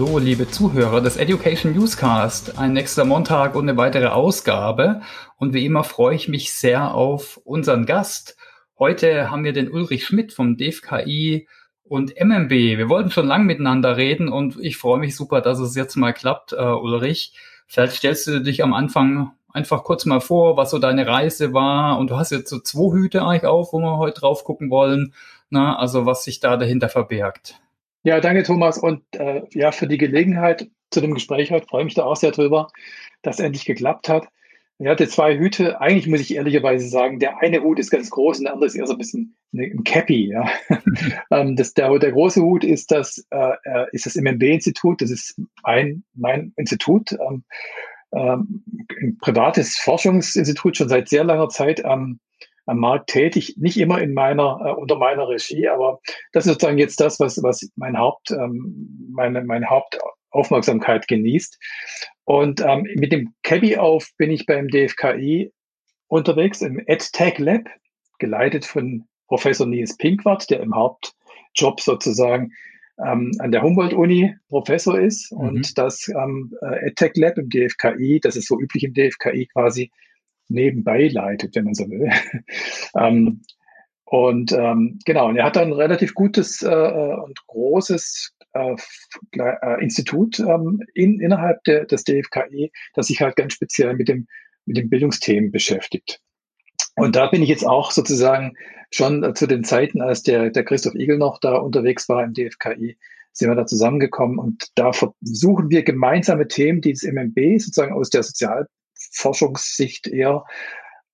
Hallo, liebe Zuhörer des Education Newscast. Ein nächster Montag und eine weitere Ausgabe. Und wie immer freue ich mich sehr auf unseren Gast. Heute haben wir den Ulrich Schmidt vom DFKI und MMB. Wir wollten schon lange miteinander reden und ich freue mich super, dass es jetzt mal klappt, uh, Ulrich. Vielleicht stellst du dich am Anfang einfach kurz mal vor, was so deine Reise war. Und du hast jetzt so zwei Hüte eigentlich auf, wo wir heute drauf gucken wollen. Na, also was sich da dahinter verbirgt. Ja, danke Thomas und äh, ja für die Gelegenheit zu dem Gespräch heute. Freue mich da auch sehr drüber, dass es endlich geklappt hat. Ich hatte zwei Hüte. Eigentlich muss ich ehrlicherweise sagen, der eine Hut ist ganz groß und der andere ist eher so ein bisschen ein Cappy. Ja. ähm, das, der, der große Hut ist das, äh, äh ist das MMB-Institut. Das ist mein, mein Institut. Ähm, ähm, ein privates Forschungsinstitut schon seit sehr langer Zeit am am Markt tätig, nicht immer in meiner, äh, unter meiner Regie, aber das ist sozusagen jetzt das, was, was mein Haupt, ähm, meine, meine Hauptaufmerksamkeit genießt. Und ähm, mit dem Cabby auf bin ich beim DFKI unterwegs im EdTech Lab, geleitet von Professor Nils Pinkwart, der im Hauptjob sozusagen ähm, an der Humboldt-Uni Professor ist. Mhm. Und das ähm, äh, EdTech Lab im DFKI, das ist so üblich im DFKI quasi, nebenbei leitet, wenn man so will. ähm, und ähm, genau, und er hat ein relativ gutes äh, äh, und großes äh, äh, Institut ähm, in, innerhalb der, des DFKI, das sich halt ganz speziell mit dem mit den Bildungsthemen beschäftigt. Und da bin ich jetzt auch sozusagen schon äh, zu den Zeiten, als der, der Christoph Igel noch da unterwegs war im DFKI, sind wir da zusammengekommen und da versuchen wir gemeinsame Themen, die das MMB sozusagen aus der Sozial Forschungssicht eher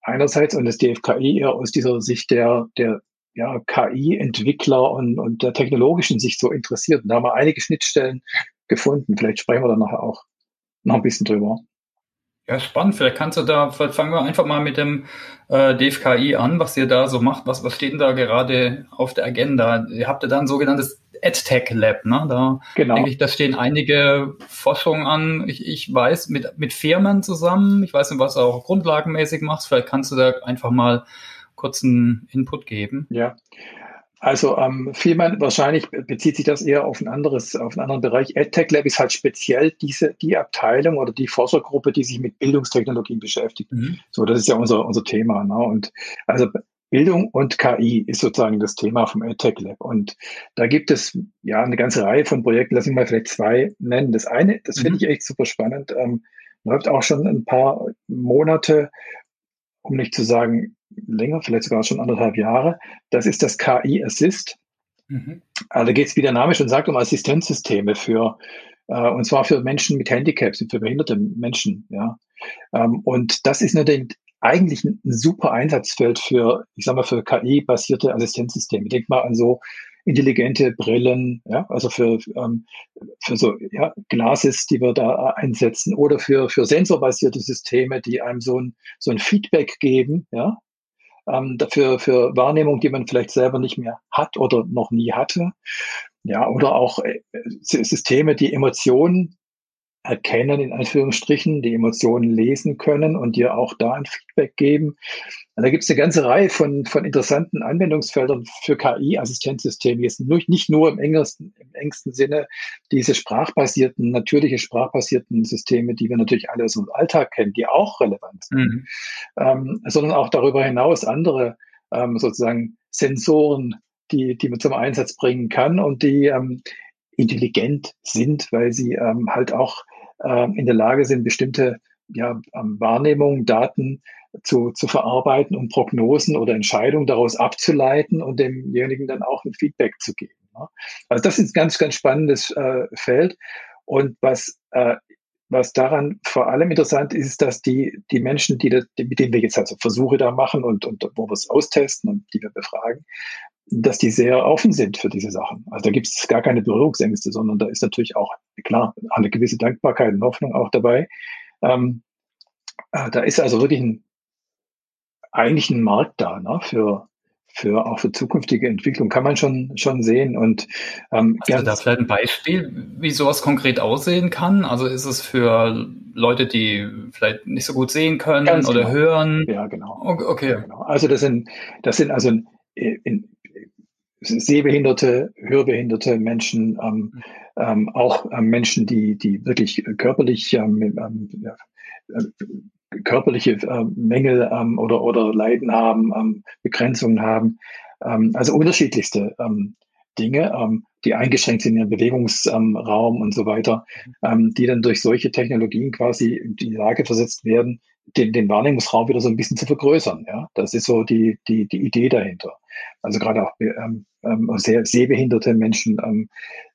einerseits und das DFKI eher aus dieser Sicht der, der ja, KI-Entwickler und, und der technologischen Sicht so interessiert. Und da haben wir einige Schnittstellen gefunden. Vielleicht sprechen wir da nachher auch noch ein bisschen drüber. Ja, spannend. Vielleicht kannst du da, fangen wir einfach mal mit dem äh, DFKI an, was ihr da so macht. Was, was steht denn da gerade auf der Agenda? Ihr habt ja da ein sogenanntes EdTech Lab, ne? Da genau. denke ich, da stehen einige Forschungen an. Ich, ich weiß, mit, mit Firmen zusammen, ich weiß nicht, was du auch grundlagenmäßig machst, vielleicht kannst du da einfach mal kurzen Input geben. Ja. Also ähm, Firmen, wahrscheinlich bezieht sich das eher auf ein anderes, auf einen anderen Bereich. EdTech Lab ist halt speziell diese, die Abteilung oder die Forschergruppe, die sich mit Bildungstechnologien beschäftigt. Mhm. So, das ist ja unser, unser Thema. Ne? Und also Bildung und KI ist sozusagen das Thema vom EdTech Lab. Und da gibt es ja eine ganze Reihe von Projekten. Lass mich mal vielleicht zwei nennen. Das eine, das finde mhm. ich echt super spannend, ähm, läuft auch schon ein paar Monate, um nicht zu sagen länger, vielleicht sogar schon anderthalb Jahre. Das ist das KI Assist. Mhm. Also da geht es, wie der Name schon sagt, um Assistenzsysteme für äh, und zwar für Menschen mit Handicaps, für behinderte Menschen. Ja. Ähm, und das ist natürlich eigentlich ein super Einsatzfeld für, ich sag mal, für KI-basierte Assistenzsysteme. Denk mal an so intelligente Brillen, ja, also für, ähm, für so ja, Glases, die wir da einsetzen, oder für, für sensorbasierte Systeme, die einem so ein, so ein Feedback geben, ja, ähm, dafür für Wahrnehmung, die man vielleicht selber nicht mehr hat oder noch nie hatte. Ja, oder auch äh, Systeme, die Emotionen erkennen, in Anführungsstrichen, die Emotionen lesen können und dir auch da ein Feedback geben. Und da gibt es eine ganze Reihe von, von interessanten Anwendungsfeldern für KI-Assistenzsysteme. Jetzt nicht nur im engsten, im engsten Sinne diese sprachbasierten, natürliche sprachbasierten Systeme, die wir natürlich alle aus unserem Alltag kennen, die auch relevant sind, mhm. ähm, sondern auch darüber hinaus andere ähm, sozusagen Sensoren, die, die man zum Einsatz bringen kann und die ähm, intelligent sind, weil sie ähm, halt auch äh, in der Lage sind, bestimmte ja, ähm, Wahrnehmungen, Daten zu, zu verarbeiten und Prognosen oder Entscheidungen daraus abzuleiten und demjenigen dann auch ein Feedback zu geben. Ne? Also das ist ein ganz, ganz spannendes äh, Feld. Und was, äh, was daran vor allem interessant ist, ist, dass die, die Menschen, die, das, die mit denen wir jetzt also Versuche da machen und, und wo wir es austesten und die wir befragen, dass die sehr offen sind für diese Sachen. Also da gibt es gar keine Berührungsängste, sondern da ist natürlich auch, klar, eine gewisse Dankbarkeit und Hoffnung auch dabei. Ähm, äh, da ist also wirklich ein, eigentlich ein Markt da ne, für, für auch für zukünftige Entwicklung kann man schon schon sehen und ähm, du da vielleicht ein Beispiel, wie sowas konkret aussehen kann? Also ist es für Leute, die vielleicht nicht so gut sehen können oder genau. hören? Ja, genau. Okay. Ja, genau. Also das sind das sind also in, in, sehbehinderte, hörbehinderte Menschen, ähm, ähm, auch ähm, Menschen, die, die wirklich körperlich, ähm, ähm, äh, körperliche äh, Mängel ähm, oder, oder Leiden haben, ähm, Begrenzungen haben. Also unterschiedlichste Dinge, die eingeschränkt sind in ihrem Bewegungsraum und so weiter, die dann durch solche Technologien quasi in die Lage versetzt werden, den, den Wahrnehmungsraum wieder so ein bisschen zu vergrößern. Ja, das ist so die, die, die Idee dahinter. Also gerade auch ähm, ähm, sehr sehbehinderte Menschen, ähm,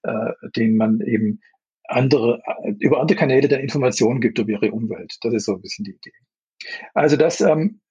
äh, denen man eben andere, äh, über andere Kanäle der Informationen gibt über ihre Umwelt. Das ist so ein bisschen die Idee. Also das ähm,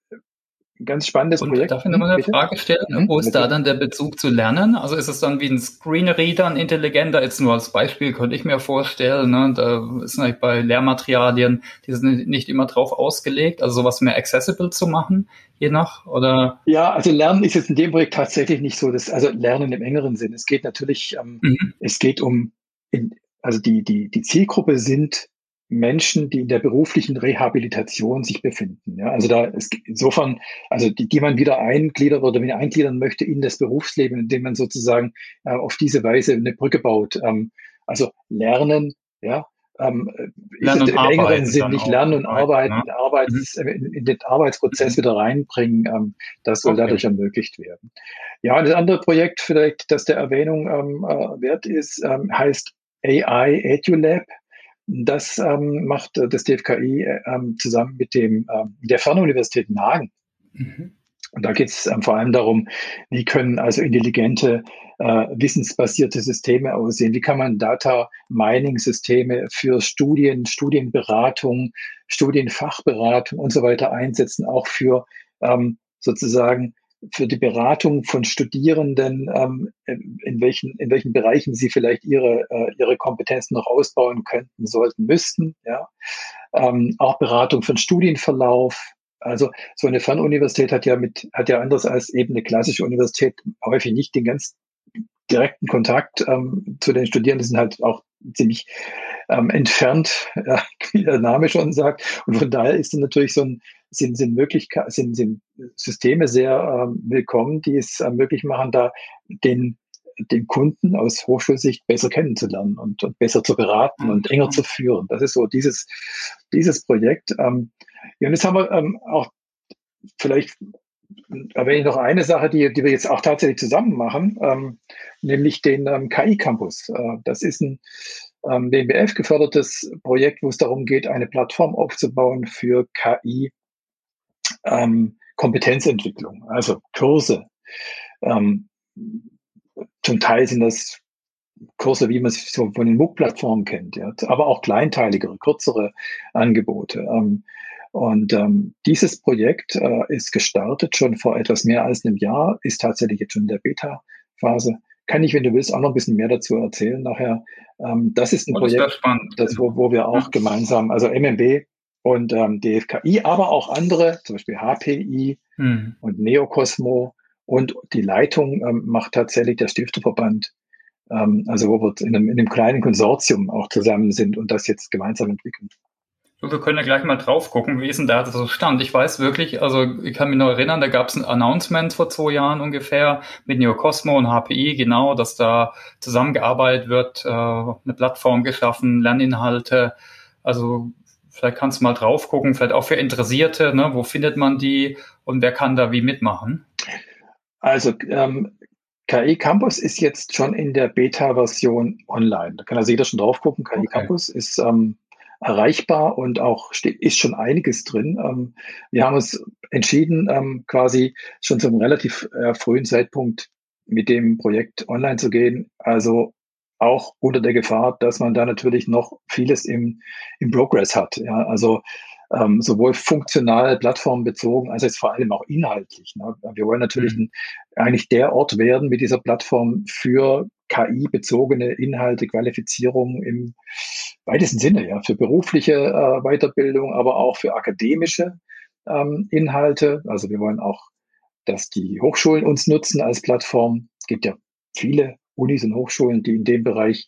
ganz spannendes und Projekt. Darf ich nochmal eine Bitte? Frage stellen? Mhm, Wo ist da dann der Bezug zu Lernen? Also ist es dann wie ein Screenreader, ein intelligenter? Jetzt nur als Beispiel könnte ich mir vorstellen, ne? da ist natürlich bei Lehrmaterialien, die sind nicht immer drauf ausgelegt, also sowas mehr accessible zu machen, je nach, oder? Ja, also Lernen ist jetzt in dem Projekt tatsächlich nicht so, dass, also Lernen im engeren Sinn. Es geht natürlich, ähm, mhm. es geht um, in, also die, die, die Zielgruppe sind Menschen, die in der beruflichen Rehabilitation sich befinden. Ja, also da ist insofern, also die, die man wieder eingliedert oder wieder eingliedern möchte in das Berufsleben, indem man sozusagen äh, auf diese Weise eine Brücke baut. Ähm, also lernen, ja, ähm, lernen im engeren Sinn nicht lernen und arbeiten, ne? arbeiten mhm. in, in, den Arbeitsprozess mhm. wieder reinbringen, ähm, das soll okay. dadurch ermöglicht werden. Ja, das andere Projekt vielleicht, das der Erwähnung ähm, äh, wert ist, ähm, heißt AI EduLab. Das ähm, macht äh, das DFKI ähm, zusammen mit dem, ähm, der Fernuniversität Nagen. Mhm. Und da geht es ähm, vor allem darum, wie können also intelligente, äh, wissensbasierte Systeme aussehen? Wie kann man Data Mining Systeme für Studien, Studienberatung, Studienfachberatung und so weiter einsetzen, auch für ähm, sozusagen für die Beratung von Studierenden, ähm, in, welchen, in welchen Bereichen sie vielleicht ihre, äh, ihre Kompetenzen noch ausbauen könnten, sollten, müssten. Ja. Ähm, auch Beratung von Studienverlauf. Also so eine Fernuniversität hat ja mit, hat ja anders als eben eine klassische Universität häufig nicht den ganz direkten Kontakt ähm, zu den Studierenden, sind halt auch ziemlich ähm, entfernt, ja, wie der Name schon sagt. Und von daher ist dann natürlich so ein, sind, sind Möglichkeiten, sind, sind Systeme sehr ähm, willkommen, die es äh, möglich machen, da den, den Kunden aus Hochschulsicht besser kennenzulernen und, und besser zu beraten mhm. und enger zu führen. Das ist so dieses, dieses Projekt. Ähm, ja, und jetzt haben wir ähm, auch vielleicht erwähne ich noch eine Sache, die, die wir jetzt auch tatsächlich zusammen machen, ähm, nämlich den ähm, KI-Campus. Äh, das ist ein ähm, BMBF gefördertes Projekt, wo es darum geht, eine Plattform aufzubauen für KI ähm, Kompetenzentwicklung, also Kurse. Ähm, zum Teil sind das Kurse, wie man es so von den MOOC-Plattformen kennt, ja, aber auch kleinteiligere, kürzere Angebote. Ähm, und ähm, dieses Projekt äh, ist gestartet schon vor etwas mehr als einem Jahr, ist tatsächlich jetzt schon in der Beta-Phase. Kann ich, wenn du willst, auch noch ein bisschen mehr dazu erzählen nachher. Ähm, das ist ein oh, das Projekt, das, wo, wo wir auch ja. gemeinsam, also MMB und ähm, DFKI, aber auch andere, zum Beispiel HPI hm. und Neocosmo und die Leitung ähm, macht tatsächlich der Stifterverband, ähm, also wo wir in einem, in einem kleinen Konsortium auch zusammen sind und das jetzt gemeinsam entwickeln. Wir können ja gleich mal drauf gucken, wie ist denn da so Stand? Ich weiß wirklich, also ich kann mich noch erinnern, da gab es ein Announcement vor zwei Jahren ungefähr mit Neocosmo und HPI, genau, dass da zusammengearbeitet wird, äh, eine Plattform geschaffen, Lerninhalte. Also vielleicht kannst du mal drauf gucken, vielleicht auch für Interessierte, ne? wo findet man die und wer kann da wie mitmachen? Also ähm, KI Campus ist jetzt schon in der Beta-Version online. Da kann also jeder schon drauf gucken. KI okay. Campus ist ähm, erreichbar und auch ist schon einiges drin. Ähm, wir haben uns entschieden, ähm, quasi schon zum relativ äh, frühen Zeitpunkt mit dem Projekt online zu gehen. Also auch unter der Gefahr, dass man da natürlich noch vieles im, im Progress hat. Ja, also ähm, sowohl funktional, plattformbezogen, als auch vor allem auch inhaltlich. Ne? Wir wollen natürlich mhm. ein, eigentlich der Ort werden mit dieser Plattform für KI-bezogene Inhalte, Qualifizierung im weitesten Sinne, ja, für berufliche äh, Weiterbildung, aber auch für akademische ähm, Inhalte. Also wir wollen auch, dass die Hochschulen uns nutzen als Plattform. Es gibt ja viele Unis und Hochschulen, die in dem Bereich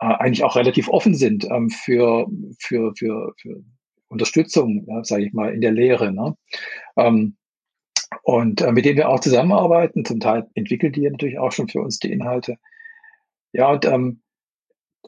äh, eigentlich auch relativ offen sind ähm, für, für, für, für Unterstützung, ja, sage ich mal, in der Lehre. Ne? Ähm, und äh, mit denen wir auch zusammenarbeiten. Zum Teil entwickeln die natürlich auch schon für uns die Inhalte. Ja, und ähm,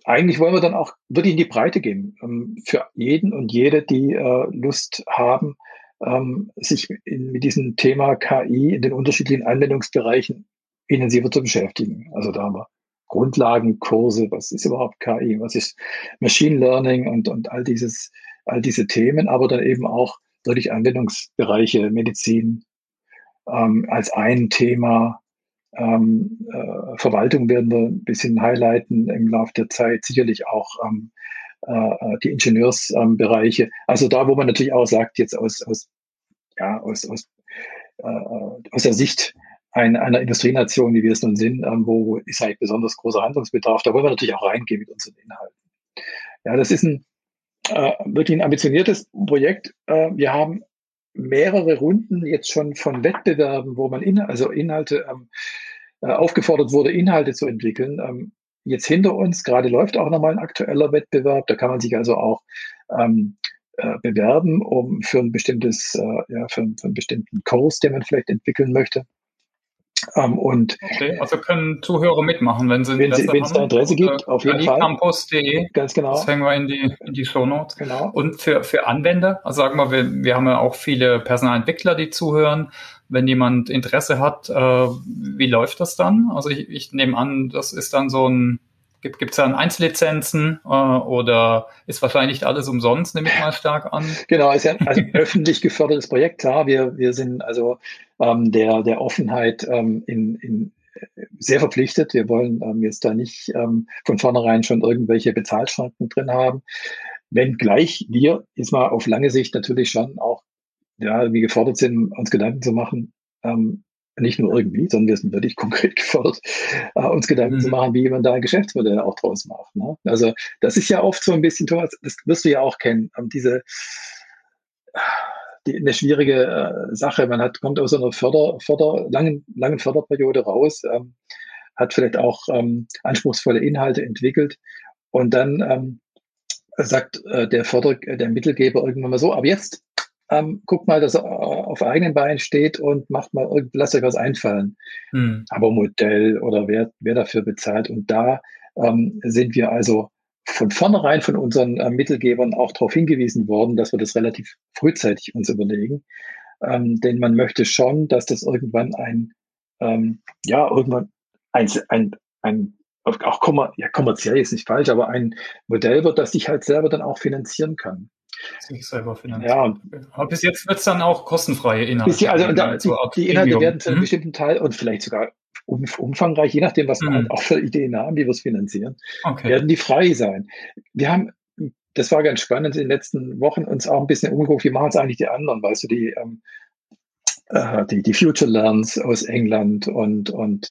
eigentlich wollen wir dann auch wirklich in die Breite gehen. Ähm, für jeden und jede, die äh, Lust haben, ähm, sich in, mit diesem Thema KI in den unterschiedlichen Anwendungsbereichen intensiver zu beschäftigen. Also da haben wir Grundlagenkurse, was ist überhaupt KI, was ist Machine Learning und, und all dieses, all diese Themen, aber dann eben auch wirklich Anwendungsbereiche, Medizin ähm, als ein Thema, ähm, äh, Verwaltung werden wir ein bisschen highlighten im Laufe der Zeit, sicherlich auch ähm, äh, die Ingenieursbereiche. also da, wo man natürlich auch sagt, jetzt aus, aus, ja, aus, aus, äh, aus der Sicht ein, einer Industrienation, wie wir es nun sind, ähm, wo ist eigentlich besonders großer Handlungsbedarf, da wollen wir natürlich auch reingehen mit unseren Inhalten. Ja, das ist ein äh, wirklich ein ambitioniertes Projekt. Äh, wir haben mehrere Runden jetzt schon von Wettbewerben, wo man in, also Inhalte ähm, äh, aufgefordert wurde, Inhalte zu entwickeln. Ähm, jetzt hinter uns, gerade läuft auch nochmal ein aktueller Wettbewerb, da kann man sich also auch ähm, äh, bewerben, um für ein bestimmtes, äh, ja, für, für einen bestimmten Kurs, den man vielleicht entwickeln möchte. Ähm, und okay, also können Zuhörer mitmachen, wenn sie Interesse wenn es da Interesse gibt, auf jeden Fall. Campus.de. Ganz genau. Das hängen wir in die, in die Show Notes. Genau. Und für, für Anwender, also sagen wir, wir, wir haben ja auch viele Personalentwickler, die zuhören. Wenn jemand Interesse hat, äh, wie läuft das dann? Also ich, ich nehme an, das ist dann so ein Gibt es dann Einzellizenzen äh, oder ist wahrscheinlich alles umsonst, nehme ich mal stark an? Genau, ist ja also öffentlich gefördertes Projekt, klar. Wir, wir sind also ähm, der, der Offenheit ähm, in, in sehr verpflichtet. Wir wollen ähm, jetzt da nicht ähm, von vornherein schon irgendwelche Bezahlschranken drin haben. Wenngleich wir jetzt mal auf lange Sicht natürlich schon auch ja, wie gefordert sind, uns Gedanken zu machen, ähm, nicht nur irgendwie, sondern wir sind wirklich konkret gefordert, äh, uns Gedanken mhm. zu machen, wie man da ein Geschäftsmodell auch draus macht. Ne? Also das ist ja oft so ein bisschen, Thomas, das wirst du ja auch kennen, ähm, diese die, eine schwierige äh, Sache. Man hat, kommt aus einer Förder, Förder, langen, langen Förderperiode raus, ähm, hat vielleicht auch ähm, anspruchsvolle Inhalte entwickelt und dann ähm, sagt äh, der Förder, der Mittelgeber irgendwann mal so, aber jetzt ähm, guckt mal, dass er auf eigenen Beinen steht und macht mal, lasst euch was einfallen. Hm. Aber Modell oder wer, wer dafür bezahlt. Und da ähm, sind wir also von vornherein von unseren äh, Mittelgebern auch darauf hingewiesen worden, dass wir das relativ frühzeitig uns überlegen. Ähm, denn man möchte schon, dass das irgendwann ein, ähm, ja, irgendwann ein, ein, ein auch kommer ja, kommerziell ist nicht falsch, aber ein Modell wird, das sich halt selber dann auch finanzieren kann sich selber finanzieren. Ja. Aber bis jetzt wird es dann auch kostenfreie Inhalte. Die, also da, die, die, Inhalte werden zu einem mhm. bestimmten Teil und vielleicht sogar um, umfangreich, je nachdem, was wir mhm. halt auch für Ideen haben, wie wir es finanzieren, okay. werden die frei sein. Wir haben, das war ganz spannend, in den letzten Wochen uns auch ein bisschen umgeguckt, wie machen es eigentlich die anderen, weißt du, die, ähm, äh, die, die Future Learns aus England und, und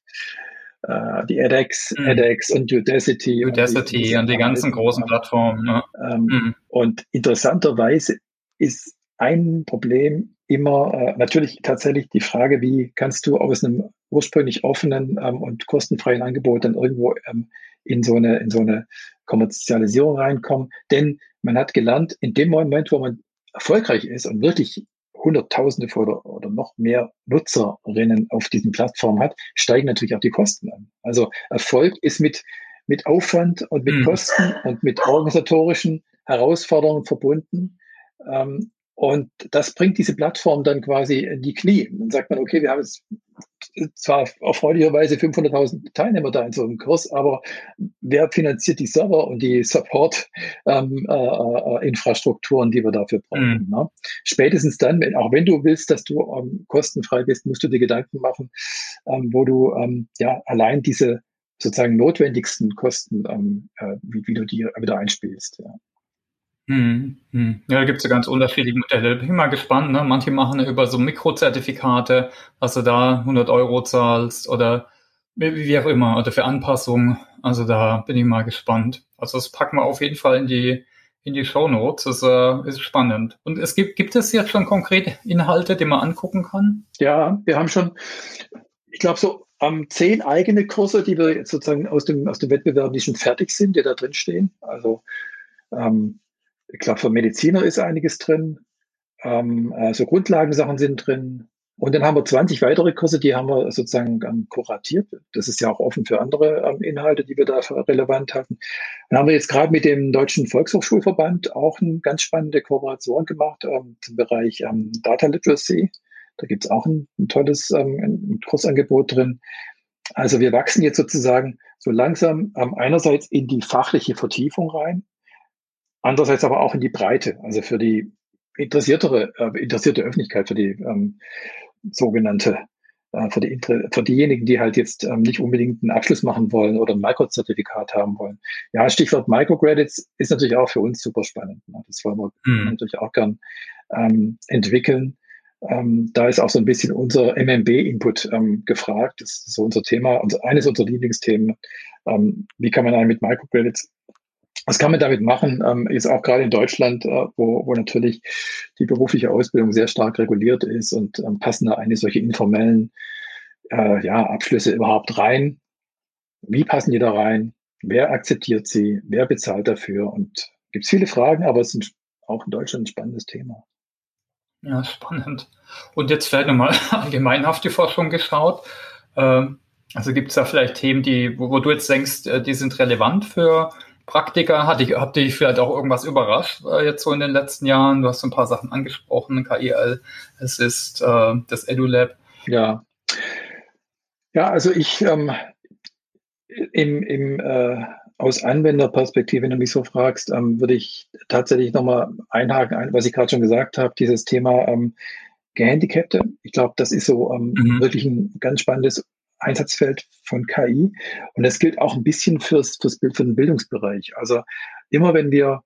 äh, die edX, mhm. edX und Udacity. Udacity und, und die ganzen großen Plattformen. Ja. Ähm, mhm. Und interessanterweise ist ein Problem immer äh, natürlich tatsächlich die Frage, wie kannst du aus einem ursprünglich offenen ähm, und kostenfreien Angebot dann irgendwo ähm, in so eine in so eine Kommerzialisierung reinkommen? Denn man hat gelernt, in dem Moment, wo man erfolgreich ist und wirklich Hunderttausende oder, oder noch mehr Nutzerinnen auf diesen Plattformen hat, steigen natürlich auch die Kosten an. Also Erfolg ist mit, mit Aufwand und mit mhm. Kosten und mit organisatorischen Herausforderungen verbunden. Ähm, und das bringt diese Plattform dann quasi in die Knie. Dann sagt man, okay, wir haben jetzt zwar erfreulicherweise 500.000 Teilnehmer da in so einem Kurs, aber wer finanziert die Server und die Support-Infrastrukturen, ähm, äh, äh, die wir dafür brauchen? Mhm. Ne? Spätestens dann, wenn, auch wenn du willst, dass du ähm, kostenfrei bist, musst du dir Gedanken machen, ähm, wo du ähm, ja allein diese sozusagen notwendigsten Kosten, ähm, äh, wie, wie, du die wieder einspielst. Ja. Hm, hm. Ja, da gibt es ja ganz unterschiedliche Modelle. Bin ich mal gespannt. Ne? Manche machen über so Mikrozertifikate, dass du da 100 Euro zahlst oder wie auch immer, oder für Anpassungen. Also da bin ich mal gespannt. Also das packen wir auf jeden Fall in die in die Show Notes. Das äh, ist spannend. Und es gibt gibt es jetzt schon konkrete Inhalte, die man angucken kann? Ja, wir haben schon, ich glaube so ähm, zehn eigene Kurse, die wir sozusagen aus dem aus dem Wettbewerb, die schon fertig sind, die da drin stehen. Also ähm, ich glaube, für Mediziner ist einiges drin. Ähm, also Grundlagensachen sind drin. Und dann haben wir 20 weitere Kurse, die haben wir sozusagen ähm, kuratiert. Das ist ja auch offen für andere ähm, Inhalte, die wir da relevant hatten. Dann haben wir jetzt gerade mit dem Deutschen Volkshochschulverband auch eine ganz spannende Kooperation gemacht ähm, zum Bereich ähm, Data Literacy. Da gibt es auch ein, ein tolles ähm, ein Kursangebot drin. Also wir wachsen jetzt sozusagen so langsam ähm, einerseits in die fachliche Vertiefung rein, andererseits aber auch in die Breite, also für die interessiertere, äh, interessierte Öffentlichkeit, für die ähm, sogenannte äh, für, die, für diejenigen, die halt jetzt ähm, nicht unbedingt einen Abschluss machen wollen oder ein Microzertifikat haben wollen. Ja, Stichwort Microcredits ist natürlich auch für uns super spannend. Ne? Das wollen wir mhm. natürlich auch gern ähm, entwickeln. Ähm, da ist auch so ein bisschen unser MMB-Input ähm, gefragt. Das ist so unser Thema, unser, eines unserer Lieblingsthemen. Ähm, wie kann man einen mit Microcredits was kann man damit machen? Ähm, ist auch gerade in Deutschland, äh, wo, wo natürlich die berufliche Ausbildung sehr stark reguliert ist und ähm, passen da eine solche informellen äh, ja, Abschlüsse überhaupt rein? Wie passen die da rein? Wer akzeptiert sie? Wer bezahlt dafür? Und gibt viele Fragen, aber es ist auch in Deutschland ein spannendes Thema. Ja, spannend. Und jetzt vielleicht nochmal allgemein auf die Forschung geschaut. Ähm, also gibt es da vielleicht Themen, die, wo, wo, du jetzt denkst, äh, die sind relevant für Praktika? Hat dich, hat dich vielleicht auch irgendwas überrascht äh, jetzt so in den letzten Jahren? Du hast so ein paar Sachen angesprochen, KIL, es ist äh, das EduLab. Ja. Ja, also ich ähm, im, im äh, aus Anwenderperspektive, wenn du mich so fragst, ähm, würde ich tatsächlich nochmal einhaken, was ich gerade schon gesagt habe, dieses Thema ähm, Gehandicapte. Ich glaube, das ist so ähm, mhm. wirklich ein ganz spannendes Einsatzfeld von KI. Und das gilt auch ein bisschen fürs, fürs für den Bildungsbereich. Also immer wenn wir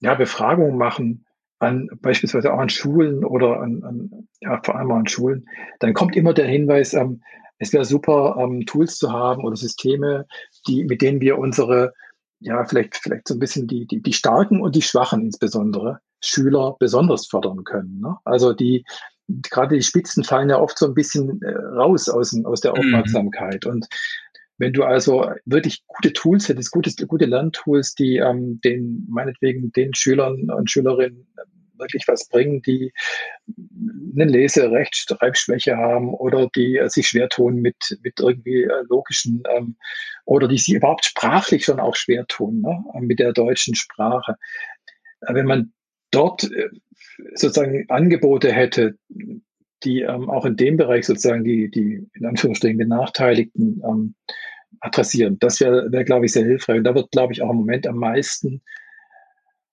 ja, Befragungen machen, an beispielsweise auch an Schulen oder an, an ja, vor allem an Schulen, dann kommt immer der Hinweis, ähm, es wäre super, ähm, Tools zu haben oder Systeme, die, mit denen wir unsere, ja, vielleicht, vielleicht so ein bisschen die, die, die Starken und die Schwachen insbesondere Schüler besonders fördern können. Ne? Also die, gerade die Spitzen fallen ja oft so ein bisschen äh, raus aus, aus der mhm. Aufmerksamkeit. Mhm. Und wenn du also wirklich gute Tools hättest, gute, gute Lerntools, die ähm, den, meinetwegen den Schülern und Schülerinnen wirklich was bringen, die eine Lese-, Rechtschreibschwäche haben oder die äh, sich schwer tun mit, mit irgendwie äh, logischen ähm, oder die sich überhaupt sprachlich schon auch schwer tun ne, mit der deutschen Sprache. Äh, wenn man dort äh, sozusagen Angebote hätte, die ähm, auch in dem Bereich sozusagen die, die in Anführungsstrichen Benachteiligten ähm, adressieren. Das wäre, wär, glaube ich, sehr hilfreich. Und da wird, glaube ich, auch im Moment am meisten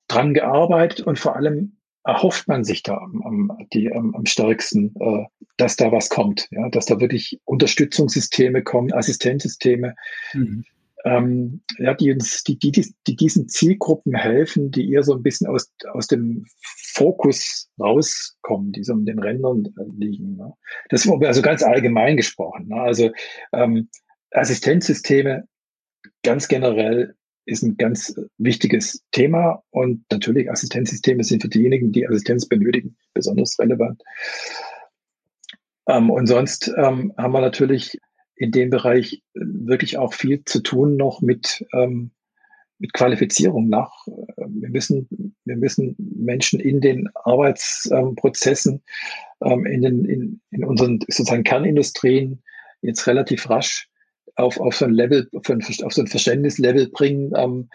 dran gearbeitet und vor allem erhofft man sich da am, am, die, am, am stärksten, äh, dass da was kommt, ja, dass da wirklich Unterstützungssysteme kommen, Assistenzsysteme, mhm ähm, ja, die uns, die, die, die diesen Zielgruppen helfen, die eher so ein bisschen aus, aus dem Fokus rauskommen, die so in den Rändern liegen. Ne? Das ist also ganz allgemein gesprochen. Ne? Also ähm, Assistenzsysteme ganz generell ist ein ganz wichtiges Thema und natürlich Assistenzsysteme sind für diejenigen, die Assistenz benötigen, besonders relevant. Ähm, und sonst ähm, haben wir natürlich in dem Bereich äh, wirklich auch viel zu tun noch mit, ähm, mit Qualifizierung nach. Äh, wir müssen, wir müssen Menschen in den Arbeitsprozessen, ähm, in, den, in, in unseren sozusagen Kernindustrien jetzt relativ rasch auf, auf so ein Level, auf so ein Verständnislevel bringen, ähm,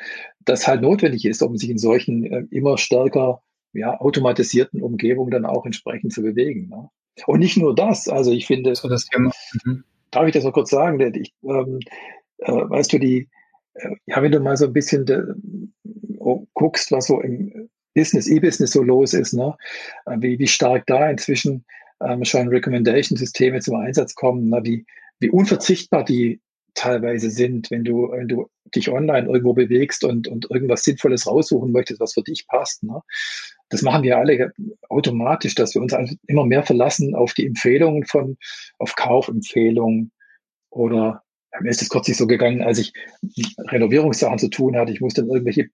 das halt notwendig ist, um sich in solchen äh, immer stärker ja, automatisierten Umgebungen dann auch entsprechend zu bewegen. Ne? Und nicht nur das, also ich finde, so das Thema. Mhm darf ich das noch kurz sagen? Ich, ähm, äh, weißt du, die, äh, ja, wenn du mal so ein bisschen de, oh, guckst, was so im Business, E-Business so los ist, ne? Äh, wie, wie stark da inzwischen ähm, schon Recommendation-Systeme zum Einsatz kommen, ne? wie, wie unverzichtbar die teilweise sind, wenn du, wenn du dich online irgendwo bewegst und, und irgendwas Sinnvolles raussuchen möchtest, was für dich passt. Ne? das machen wir alle automatisch, dass wir uns immer mehr verlassen auf die Empfehlungen von, auf Kaufempfehlungen oder mir ist es kürzlich so gegangen, als ich Renovierungssachen zu tun hatte, ich musste dann irgendwelche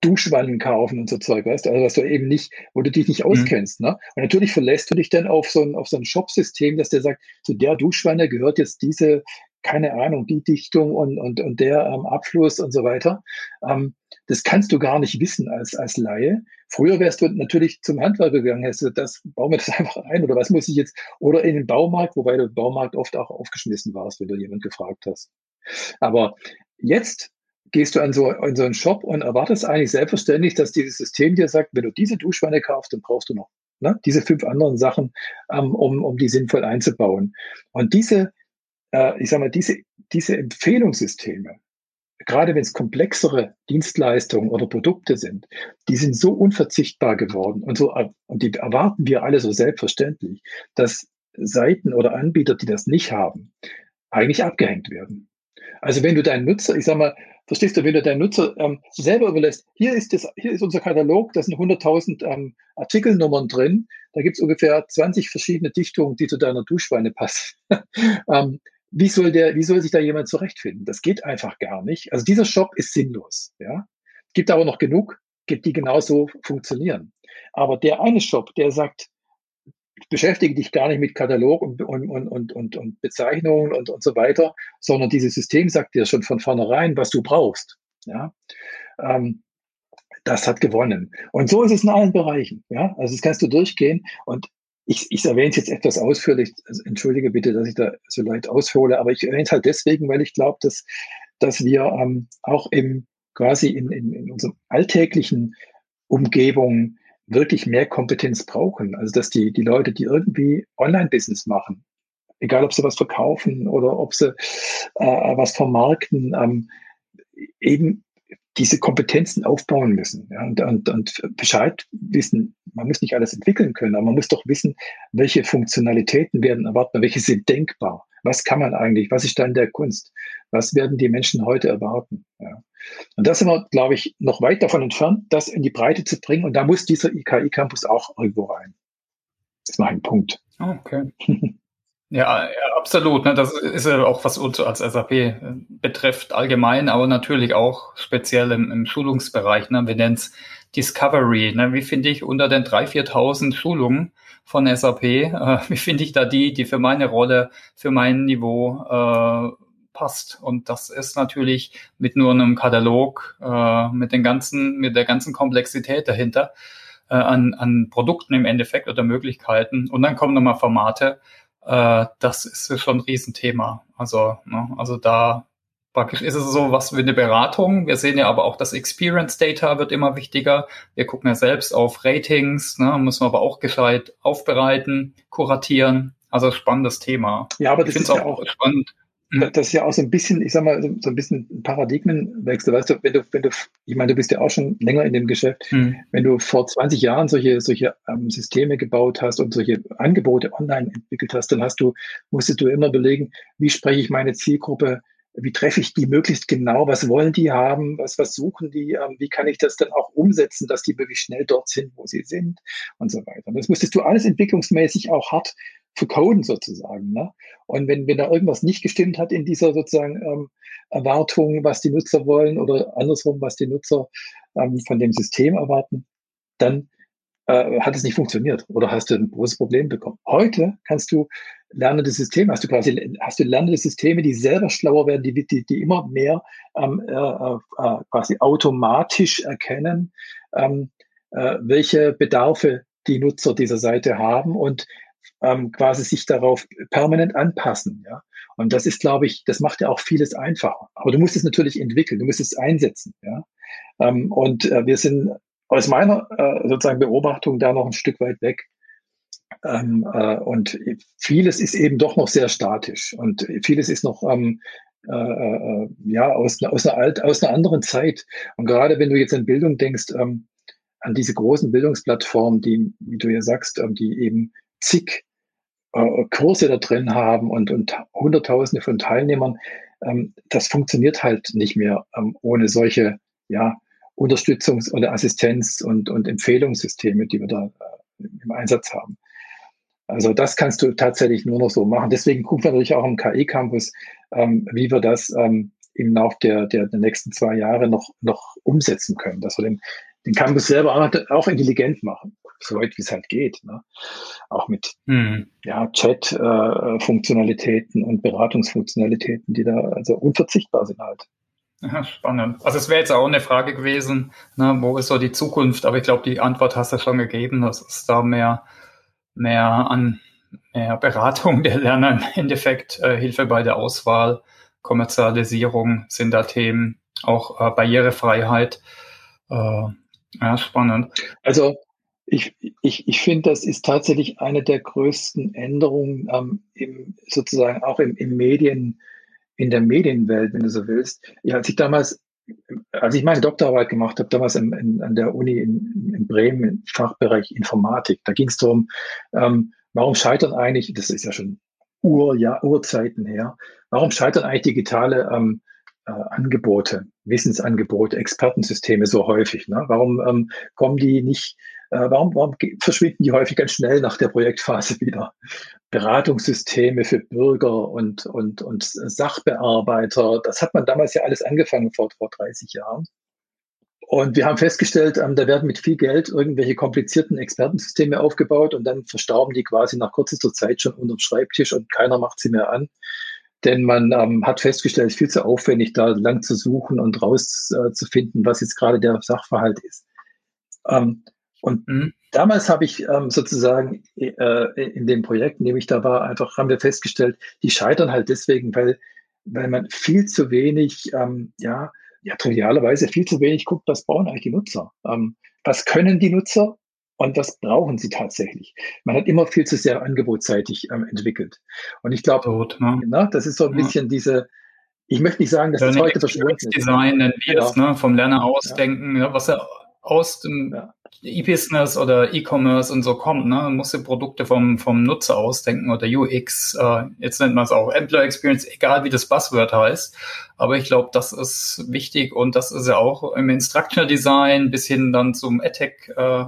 Duschwannen kaufen und so Zeug, weißt du, also was du eben nicht, wo du dich nicht mhm. auskennst, mhm. ne? Und natürlich verlässt du dich dann auf so ein, auf so ein Shop-System, dass der sagt, zu der Duschwanne gehört jetzt diese, keine Ahnung, die Dichtung und, und, und der ähm, Abfluss und so weiter. Ähm, das kannst du gar nicht wissen als, als Laie. Früher wärst du natürlich zum Handwerker gegangen, hättest du das, bauen wir das einfach ein oder was muss ich jetzt, oder in den Baumarkt, wobei du im Baumarkt oft auch aufgeschmissen warst, wenn du jemand gefragt hast. Aber jetzt gehst du an so, in so einen Shop und erwartest eigentlich selbstverständlich, dass dieses System dir sagt, wenn du diese Duschwanne kaufst, dann brauchst du noch ne, diese fünf anderen Sachen, ähm, um, um die sinnvoll einzubauen. Und diese, äh, ich sag mal, diese, diese Empfehlungssysteme, gerade wenn es komplexere Dienstleistungen oder Produkte sind, die sind so unverzichtbar geworden und so, und die erwarten wir alle so selbstverständlich, dass Seiten oder Anbieter, die das nicht haben, eigentlich abgehängt werden. Also wenn du deinen Nutzer, ich sag mal, verstehst du, wenn du deinen Nutzer ähm, selber überlässt, hier ist das, hier ist unser Katalog, da sind 100.000 ähm, Artikelnummern drin, da gibt es ungefähr 20 verschiedene Dichtungen, die zu deiner Duschweine passen. ähm, wie soll der, wie soll sich da jemand zurechtfinden? Das geht einfach gar nicht. Also dieser Shop ist sinnlos. Ja, gibt aber noch genug, die genauso funktionieren. Aber der eine Shop, der sagt, beschäftige dich gar nicht mit Katalog und, und, und, und, und Bezeichnungen und, und so weiter, sondern dieses System sagt dir schon von vornherein, was du brauchst. Ja, ähm, das hat gewonnen. Und so ist es in allen Bereichen. Ja, also das kannst du durchgehen. Und ich, ich erwähne es jetzt etwas ausführlich. Also entschuldige bitte, dass ich da so leicht aushole, aber ich erwähne es halt deswegen, weil ich glaube, dass, dass wir ähm, auch im quasi in, in, in unserem alltäglichen Umgebung wirklich mehr Kompetenz brauchen. Also dass die, die Leute, die irgendwie Online-Business machen, egal ob sie was verkaufen oder ob sie äh, was vermarkten, ähm, eben diese Kompetenzen aufbauen müssen ja, und, und, und Bescheid wissen. Man muss nicht alles entwickeln können, aber man muss doch wissen, welche Funktionalitäten werden erwartet, welche sind denkbar. Was kann man eigentlich? Was ist dann der Kunst? Was werden die Menschen heute erwarten? Ja. Und da sind wir, glaube ich, noch weit davon entfernt, das in die Breite zu bringen. Und da muss dieser IKI-Campus auch irgendwo rein. Das ist mein Punkt. Okay. Ja, ja, absolut. Ne? Das ist ja auch, was uns als SAP äh, betrifft, allgemein, aber natürlich auch speziell im, im Schulungsbereich. Ne? Wir nennen es Discovery. Ne? Wie finde ich unter den 3.000, 4.000 Schulungen von SAP, äh, wie finde ich da die, die für meine Rolle, für mein Niveau äh, passt. Und das ist natürlich mit nur einem Katalog, mit den ganzen, mit der ganzen Komplexität dahinter an, an Produkten im Endeffekt oder Möglichkeiten. Und dann kommen nochmal Formate. Äh, das ist schon ein Riesenthema. Also, ne, also da praktisch ist es so was wie eine Beratung. Wir sehen ja aber auch, das Experience Data wird immer wichtiger. Wir gucken ja selbst auf Ratings, ne, müssen wir aber auch gescheit aufbereiten, kuratieren. Also spannendes Thema. Ja, aber das ist ja auch spannend. Das ist ja auch so ein bisschen, ich sag mal, so ein bisschen ein Paradigmenwechsel. Weißt du, wenn du, wenn du, ich meine, du bist ja auch schon länger in dem Geschäft, mhm. wenn du vor 20 Jahren solche, solche ähm, Systeme gebaut hast und solche Angebote online entwickelt hast, dann hast du, musstest du immer überlegen, wie spreche ich meine Zielgruppe wie treffe ich die möglichst genau, was wollen die haben, was, was suchen die, ähm, wie kann ich das dann auch umsetzen, dass die wirklich schnell dort sind, wo sie sind und so weiter. Und das musstest du alles entwicklungsmäßig auch hart vercoden sozusagen. Ne? Und wenn, wenn da irgendwas nicht gestimmt hat in dieser sozusagen ähm, Erwartung, was die Nutzer wollen oder andersrum, was die Nutzer ähm, von dem System erwarten, dann äh, hat es nicht funktioniert oder hast du ein großes Problem bekommen. Heute kannst du lernende Systeme, hast du quasi hast du lernende Systeme, die selber schlauer werden, die, die, die immer mehr ähm, äh, äh, quasi automatisch erkennen, ähm, äh, welche Bedarfe die Nutzer dieser Seite haben und ähm, quasi sich darauf permanent anpassen. Ja? Und das ist, glaube ich, das macht ja auch vieles einfacher. Aber du musst es natürlich entwickeln, du musst es einsetzen. Ja? Ähm, und äh, wir sind aus meiner äh, sozusagen Beobachtung da noch ein Stück weit weg. Ähm, äh, und vieles ist eben doch noch sehr statisch und vieles ist noch ähm, äh, äh, ja aus, aus, einer alt, aus einer anderen Zeit. Und gerade wenn du jetzt an Bildung denkst, ähm, an diese großen Bildungsplattformen, die, wie du ja sagst, ähm, die eben zig äh, Kurse da drin haben und, und Hunderttausende von Teilnehmern, ähm, das funktioniert halt nicht mehr ähm, ohne solche ja, Unterstützungs- oder Assistenz- und, und Empfehlungssysteme, die wir da äh, im Einsatz haben. Also das kannst du tatsächlich nur noch so machen. Deswegen gucken wir natürlich auch am KI-Campus, ähm, wie wir das ähm, im Laufe der, der, der nächsten zwei Jahre noch, noch umsetzen können, dass wir den, den Campus selber auch intelligent machen, so weit wie es halt geht. Ne? Auch mit hm. ja, Chat-Funktionalitäten äh, und Beratungsfunktionalitäten, die da also unverzichtbar sind halt. Ja, spannend. Also es wäre jetzt auch eine Frage gewesen, ne, wo ist so die Zukunft? Aber ich glaube, die Antwort hast du schon gegeben, dass es da mehr, mehr an mehr Beratung der Lerner im Endeffekt, äh, Hilfe bei der Auswahl, Kommerzialisierung sind da Themen. auch äh, Barrierefreiheit. Äh, ja, spannend. Also ich, ich, ich finde, das ist tatsächlich eine der größten Änderungen ähm, im, sozusagen auch im, im Medien, in der Medienwelt, wenn du so willst. Ja, als ich damals, als ich meine Doktorarbeit gemacht habe, damals in, in, an der Uni in, in Bremen im Fachbereich Informatik, da ging es darum, ähm, warum scheitern eigentlich, das ist ja schon Ur, ja, Urzeiten her, warum scheitern eigentlich digitale ähm, äh, Angebote, Wissensangebote, Expertensysteme so häufig? Ne? Warum ähm, kommen die nicht, warum, warum verschwinden die häufig ganz schnell nach der Projektphase wieder? Beratungssysteme für Bürger und, und, und Sachbearbeiter, das hat man damals ja alles angefangen vor, vor 30 Jahren. Und wir haben festgestellt, ähm, da werden mit viel Geld irgendwelche komplizierten Expertensysteme aufgebaut und dann verstauben die quasi nach kürzester Zeit schon unterm Schreibtisch und keiner macht sie mehr an. Denn man ähm, hat festgestellt, es ist viel zu aufwendig, da lang zu suchen und rauszufinden, äh, was jetzt gerade der Sachverhalt ist. Ähm, und mhm. damals habe ich ähm, sozusagen äh, in dem Projekt, in dem ich da war, einfach haben wir festgestellt, die scheitern halt deswegen, weil, weil man viel zu wenig, ähm, ja, ja, trivialerweise viel zu wenig guckt, was brauchen eigentlich die Nutzer? Ähm, was können die Nutzer und was brauchen sie tatsächlich? Man hat immer viel zu sehr angebotsseitig ähm, entwickelt. Und ich glaube, ne? ne? das ist so ein bisschen diese, ich möchte nicht sagen, dass das heute verschwunden ist. Design nennen wir ja. es, ne? vom Lerner ausdenken, ja. was er aus dem ja. E-Business oder E-Commerce und so kommt, ne? Man muss ja Produkte vom, vom Nutzer ausdenken oder UX, äh, jetzt nennt man es auch Employer Experience, egal wie das Buzzword heißt. Aber ich glaube, das ist wichtig und das ist ja auch im Instructional Design bis hin dann zum EdTech äh,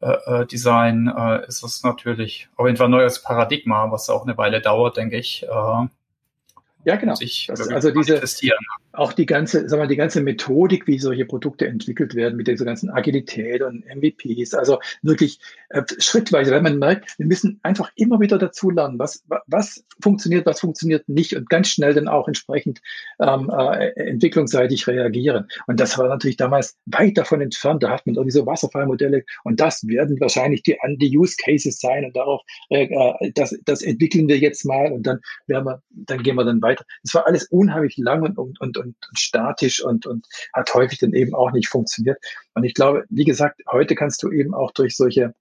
äh, äh, Design äh, ist das natürlich auf jeden Fall ein neues Paradigma, was auch eine Weile dauert, denke ich. Äh, ja, genau. Das, also diese, auch die ganze, sagen wir, die ganze Methodik, wie solche Produkte entwickelt werden, mit dieser ganzen Agilität und MVPs, also wirklich äh, schrittweise, weil man merkt, wir müssen einfach immer wieder dazu lernen, was, was funktioniert, was funktioniert nicht und ganz schnell dann auch entsprechend ähm, äh, entwicklungsseitig reagieren. Und das war natürlich damals weit davon entfernt. Da hat man irgendwie so Wasserfallmodelle und das werden wahrscheinlich die, die Use Cases sein und darauf, äh, äh, das, das entwickeln wir jetzt mal und dann werden wir, dann gehen wir dann weiter. Es war alles unheimlich lang und, und, und, und statisch und, und hat häufig dann eben auch nicht funktioniert. Und ich glaube, wie gesagt, heute kannst du eben auch durch solche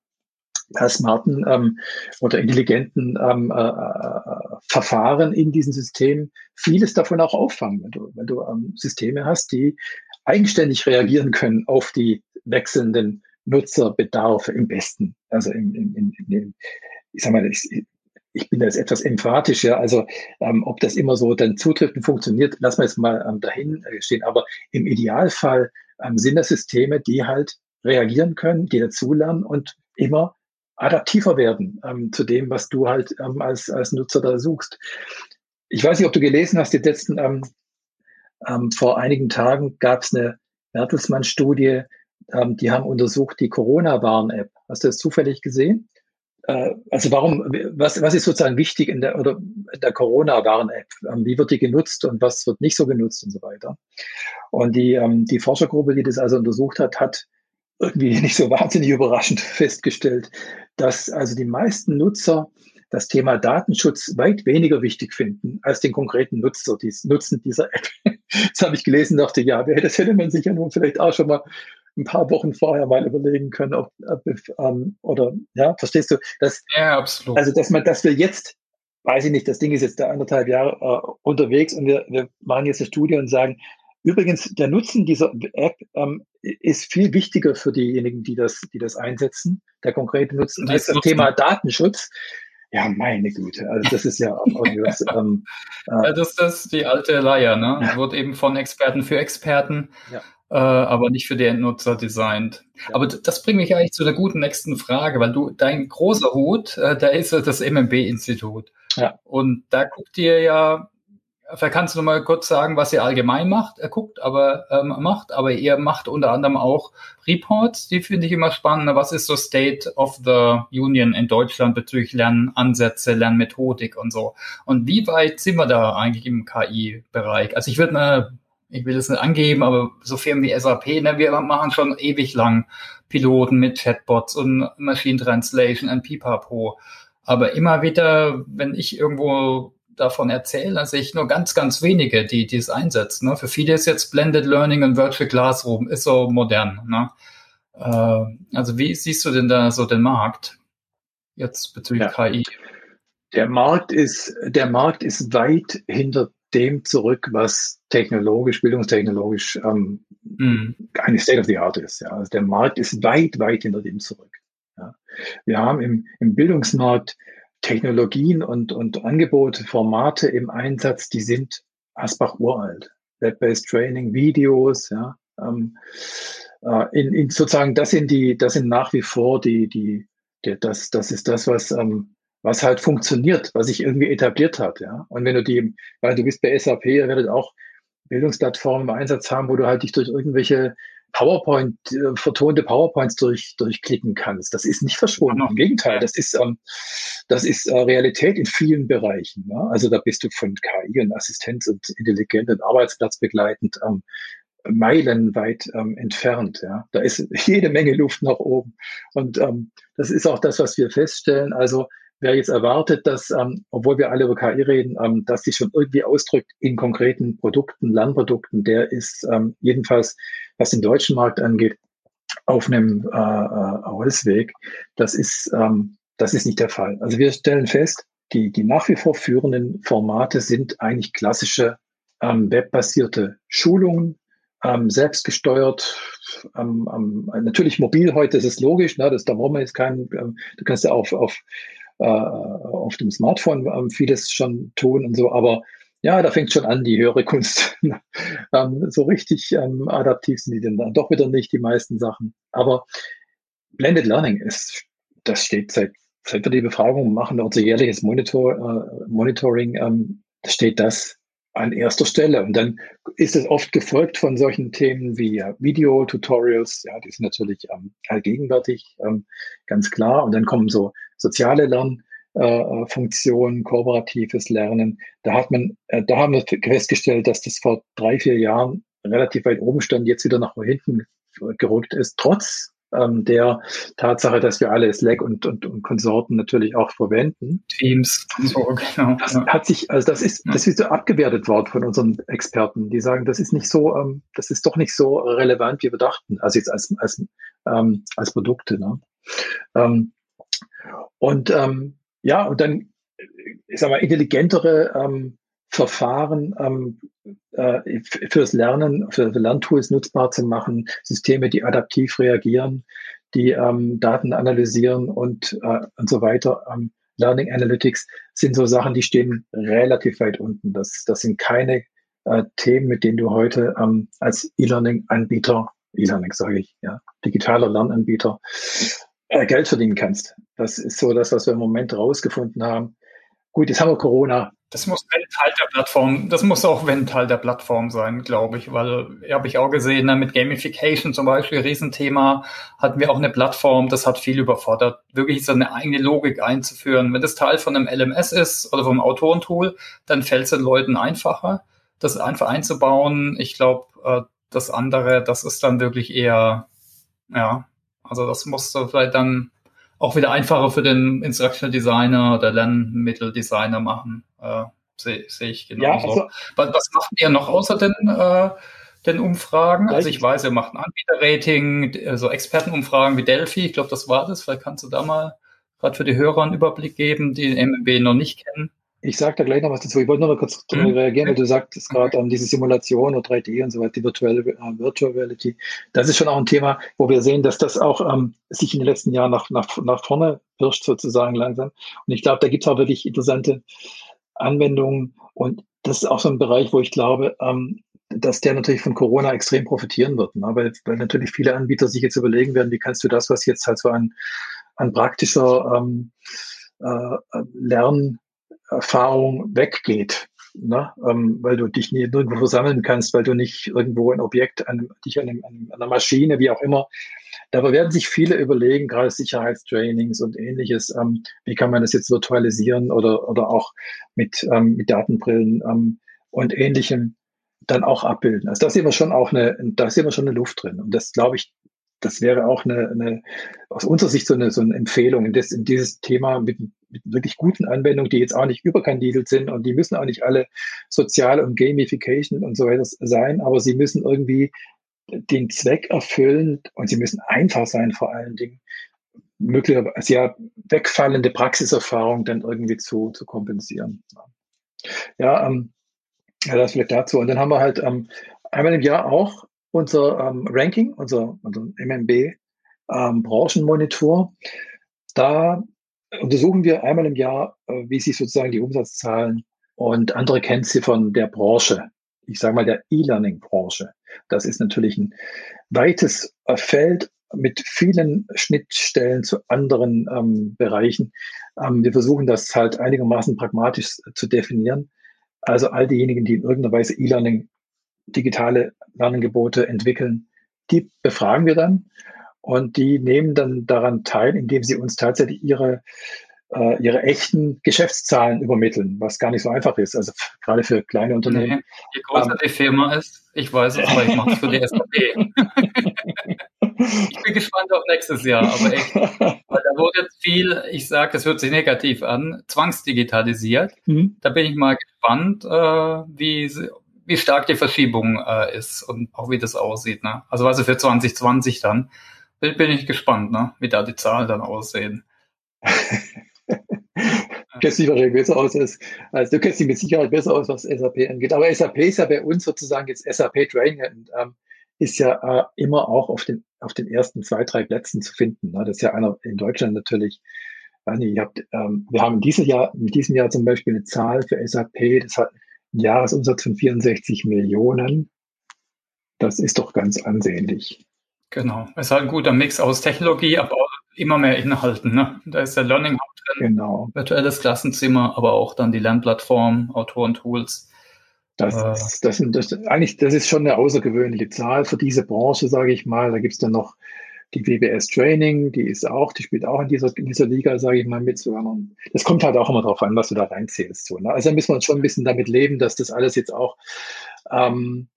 smarten ähm, oder intelligenten ähm, äh, äh, Verfahren in diesen Systemen vieles davon auch auffangen, wenn du, wenn du ähm, Systeme hast, die eigenständig reagieren können auf die wechselnden Nutzerbedarfe im besten. Also im, im, im, im ich sag mal, ich, ich bin da jetzt etwas emphatisch, ja. Also ähm, ob das immer so dann zutrifft und funktioniert, lassen wir jetzt mal ähm, dahin äh, stehen. Aber im Idealfall ähm, sind das Systeme, die halt reagieren können, die dazulernen und immer adaptiver werden ähm, zu dem, was du halt ähm, als, als Nutzer da suchst. Ich weiß nicht, ob du gelesen hast, die letzten, ähm, ähm, vor einigen Tagen gab es eine Bertelsmann-Studie, ähm, die haben untersucht die Corona-Warn-App. Hast du das zufällig gesehen? Äh, also warum, was, was ist sozusagen wichtig in der, oder der Corona-Warn-App? Ähm, wie wird die genutzt und was wird nicht so genutzt und so weiter? Und die, ähm, die Forschergruppe, die das also untersucht hat, hat irgendwie nicht so wahnsinnig überraschend festgestellt, dass also die meisten Nutzer das Thema Datenschutz weit weniger wichtig finden als den konkreten Nutzer, die Nutzen dieser App. Das habe ich gelesen, dachte, ja, das hätte man sich ja nun vielleicht auch schon mal ein paar Wochen vorher mal überlegen können, ob, ob ähm, oder ja, verstehst du? Dass, ja, absolut. Also dass man, dass wir jetzt, weiß ich nicht, das Ding ist jetzt da anderthalb Jahre äh, unterwegs und wir, wir machen jetzt eine Studie und sagen, übrigens, der Nutzen dieser App ähm, ist viel wichtiger für diejenigen, die das, die das einsetzen, der konkrete Nutzen, als das Thema Datenschutz. Ja, meine Güte, also das ist ja irgendwas. ähm, äh, ja, das ist die alte Leier, ne? Wird eben von Experten für Experten ja äh, aber nicht für die Endnutzer designt. Ja. Aber das bringt mich eigentlich zu der guten nächsten Frage, weil du, dein großer Hut, äh, da ist das MMB-Institut. Ja. Und da guckt ihr ja, vielleicht kannst du noch mal kurz sagen, was ihr allgemein macht, er guckt, aber ähm, macht, aber ihr macht unter anderem auch Reports, die finde ich immer spannend. Was ist so State of the Union in Deutschland bezüglich Lernansätze, Lernmethodik und so? Und wie weit sind wir da eigentlich im KI-Bereich? Also ich würde mal ich will es nicht angeben, aber so Firmen wie SAP, ne, wir machen schon ewig lang Piloten mit Chatbots und Machine Translation und Pipapo. Aber immer wieder, wenn ich irgendwo davon erzählen. Also ich nur ganz, ganz wenige, die, die es einsetzen. Ne? Für viele ist jetzt Blended Learning und Virtual Classroom ist so modern. Ne? Äh, also wie siehst du denn da so den Markt jetzt bezüglich ja. KI? Der Markt ist, der Markt ist weit hinter dem zurück, was technologisch, bildungstechnologisch ähm, mm. eine State of the Art ist. Ja. Also der Markt ist weit, weit hinter dem zurück. Ja. Wir haben im, im Bildungsmarkt Technologien und, und Angebote, Formate im Einsatz, die sind Asbach uralt. Web-based Training, Videos, ja. Ähm, äh, in, in sozusagen, das sind die, das sind nach wie vor die, die, die das, das ist das, was, ähm, was halt funktioniert, was sich irgendwie etabliert hat, ja. Und wenn du die, weil du bist bei SAP, ihr werdet auch Bildungsplattformen im Einsatz haben, wo du halt dich durch irgendwelche PowerPoint, äh, vertonte PowerPoints durch, durchklicken kannst. Das ist nicht verschwunden. Genau. Im Gegenteil, das ist, ähm, das ist äh, Realität in vielen Bereichen. Ne? Also da bist du von KI und Assistenz und intelligent und arbeitsplatzbegleitend ähm, meilenweit ähm, entfernt. Ja? Da ist jede Menge Luft nach oben. Und ähm, das ist auch das, was wir feststellen. Also wer jetzt erwartet, dass, ähm, obwohl wir alle über KI reden, ähm, dass sich schon irgendwie ausdrückt in konkreten Produkten, Lernprodukten, der ist ähm, jedenfalls, was den deutschen Markt angeht, auf einem äh, äh, Holzweg. Das ist, ähm, das ist nicht der Fall. Also wir stellen fest, die, die nach wie vor führenden Formate sind eigentlich klassische ähm, webbasierte Schulungen, ähm, selbstgesteuert, ähm, ähm, natürlich mobil heute, das ist logisch, ne, das, da brauchen wir jetzt keinen, ähm, du kannst ja auf, auf äh, auf dem Smartphone ähm, vieles schon tun und so, aber ja, da fängt schon an, die höhere Kunst. ähm, so richtig ähm, adaptiv sind die denn dann doch wieder nicht, die meisten Sachen. Aber Blended Learning ist, das steht seit, seit wir die Befragung machen, unser jährliches Monitor, äh, Monitoring, ähm, steht das an erster Stelle. Und dann ist es oft gefolgt von solchen Themen wie ja, Video-Tutorials, ja, die sind natürlich ähm, allgegenwärtig, ähm, ganz klar. Und dann kommen so soziale Lernfunktionen, äh, kooperatives Lernen. Da hat man, äh, da haben wir festgestellt, dass das vor drei, vier Jahren relativ weit oben stand, jetzt wieder nach hinten gerückt ist, trotz ähm, der Tatsache, dass wir alle Slack und, und, und Konsorten natürlich auch verwenden. Teams, so, genau. Das hat sich, also das ist, das ist so abgewertet worden von unseren Experten. Die sagen, das ist nicht so, ähm, das ist doch nicht so relevant, wie wir dachten. Also jetzt als, als, ähm, als Produkte. Ne? Ähm, und ähm, ja, und dann, ich sag mal, intelligentere ähm, Verfahren ähm, äh, fürs Lernen, für Lerntools nutzbar zu machen, Systeme, die adaptiv reagieren, die ähm, Daten analysieren und, äh, und so weiter. Ähm, Learning Analytics sind so Sachen, die stehen relativ weit unten. Das, das sind keine äh, Themen, mit denen du heute ähm, als E-Learning-Anbieter, E-Learning sage ich, ja, digitaler Lernanbieter, äh, Geld verdienen kannst. Das ist so das, was wir im Moment rausgefunden haben. Gut, jetzt haben wir Corona. Das muss wenn Teil der Plattform, das muss auch wenn Teil der Plattform sein, glaube ich, weil habe ich auch gesehen, ne, mit Gamification zum Beispiel, Riesenthema, hatten wir auch eine Plattform, das hat viel überfordert, wirklich so eine eigene Logik einzuführen. Wenn das Teil von einem LMS ist oder vom Autorentool, dann fällt es den Leuten einfacher, das einfach einzubauen. Ich glaube, äh, das andere, das ist dann wirklich eher, ja, also das musst du vielleicht dann auch wieder einfacher für den Instructional Designer oder Lernmitteldesigner machen. Äh, Sehe seh ich genauso. Ja, also, was, was macht ihr noch außer den, äh, den Umfragen? Also ich weiß, ihr macht ein Anbieterrating, so also Expertenumfragen wie Delphi. Ich glaube, das war das. Vielleicht kannst du da mal gerade für die Hörer einen Überblick geben, die den MMB noch nicht kennen. Ich sage da gleich noch was dazu. Ich wollte nur noch kurz mhm. reagieren, weil du sagst gerade um, diese Simulation oder 3D und so weiter, die Virtual, uh, Virtual Reality. Das ist schon auch ein Thema, wo wir sehen, dass das auch um, sich in den letzten Jahren nach, nach, nach vorne pirscht sozusagen langsam. Und ich glaube, da gibt es auch wirklich interessante Anwendungen. Und das ist auch so ein Bereich, wo ich glaube, um, dass der natürlich von Corona extrem profitieren wird. Ne? Weil, weil natürlich viele Anbieter sich jetzt überlegen werden, wie kannst du das, was jetzt halt so an, an praktischer ähm, äh, Lern Erfahrung weggeht. Ne? Ähm, weil du dich nie nirgendwo versammeln kannst, weil du nicht irgendwo ein Objekt, an, dich an, einem, an einer Maschine, wie auch immer. Dabei werden sich viele überlegen, gerade Sicherheitstrainings und ähnliches, ähm, wie kann man das jetzt virtualisieren oder, oder auch mit, ähm, mit Datenbrillen ähm, und ähnlichem dann auch abbilden. Also da sehen wir schon auch eine, da sehen wir schon eine Luft drin. Und das glaube ich, das wäre auch eine, eine aus unserer Sicht so eine, so eine Empfehlung, in, das, in dieses Thema mit, mit wirklich guten Anwendungen, die jetzt auch nicht überkandidelt sind und die müssen auch nicht alle sozial und Gamification und so weiter sein, aber sie müssen irgendwie den Zweck erfüllen und sie müssen einfach sein vor allen Dingen, möglicherweise ja wegfallende Praxiserfahrung dann irgendwie zu, zu kompensieren. Ja, ähm, ja, das vielleicht dazu. Und dann haben wir halt ähm, einmal im Jahr auch unser ähm, Ranking, unser, unser MMB ähm, Branchenmonitor. Da untersuchen wir einmal im Jahr, äh, wie sich sozusagen die Umsatzzahlen und andere Kennziffern der Branche, ich sage mal der E-Learning-Branche. Das ist natürlich ein weites äh, Feld mit vielen Schnittstellen zu anderen ähm, Bereichen. Ähm, wir versuchen das halt einigermaßen pragmatisch zu definieren. Also all diejenigen, die in irgendeiner Weise E-Learning, digitale Lernangebote entwickeln, die befragen wir dann und die nehmen dann daran teil, indem sie uns tatsächlich ihre, äh, ihre echten Geschäftszahlen übermitteln, was gar nicht so einfach ist. Also gerade für kleine Unternehmen. Nee, je größer ähm, die Firma ist, ich weiß es, aber ich mache es für die SAP. ich bin gespannt auf nächstes Jahr, aber echt, weil da wurde jetzt viel, ich sage, es hört sich negativ an, zwangsdigitalisiert. Mhm. Da bin ich mal gespannt, äh, wie, wie stark die Verschiebung äh, ist und auch wie das aussieht. Ne? Also was für 2020 dann bin ich gespannt, ne? wie da die Zahlen dann aussehen. kennst dich wahrscheinlich besser aus als, als du kennst dich mit Sicherheit besser aus, was SAP angeht. Aber SAP ist ja bei uns sozusagen jetzt SAP Training und ähm, ist ja äh, immer auch auf den, auf den ersten zwei, drei Plätzen zu finden. Ne? Das ist ja einer in Deutschland natürlich. Nicht, habt, ähm, wir haben in diesem Jahr, in diesem Jahr zum Beispiel eine Zahl für SAP, das hat einen Jahresumsatz von 64 Millionen. Das ist doch ganz ansehnlich. Genau. Es ist halt ein guter Mix aus Technologie, aber auch immer mehr Inhalten. Ne? Da ist der Learning Hub drin, genau. virtuelles Klassenzimmer, aber auch dann die Lernplattform, Autoren-Tools. Das, äh, das, das, eigentlich, das ist schon eine außergewöhnliche Zahl für diese Branche, sage ich mal. Da gibt's dann noch die WBS Training, die ist auch, die spielt auch in dieser, in dieser Liga, sage ich mal, mit. Das kommt halt auch immer darauf an, was du da reinzählst. So, ne? Also da müssen wir uns schon ein bisschen damit leben, dass das alles jetzt auch, ähm,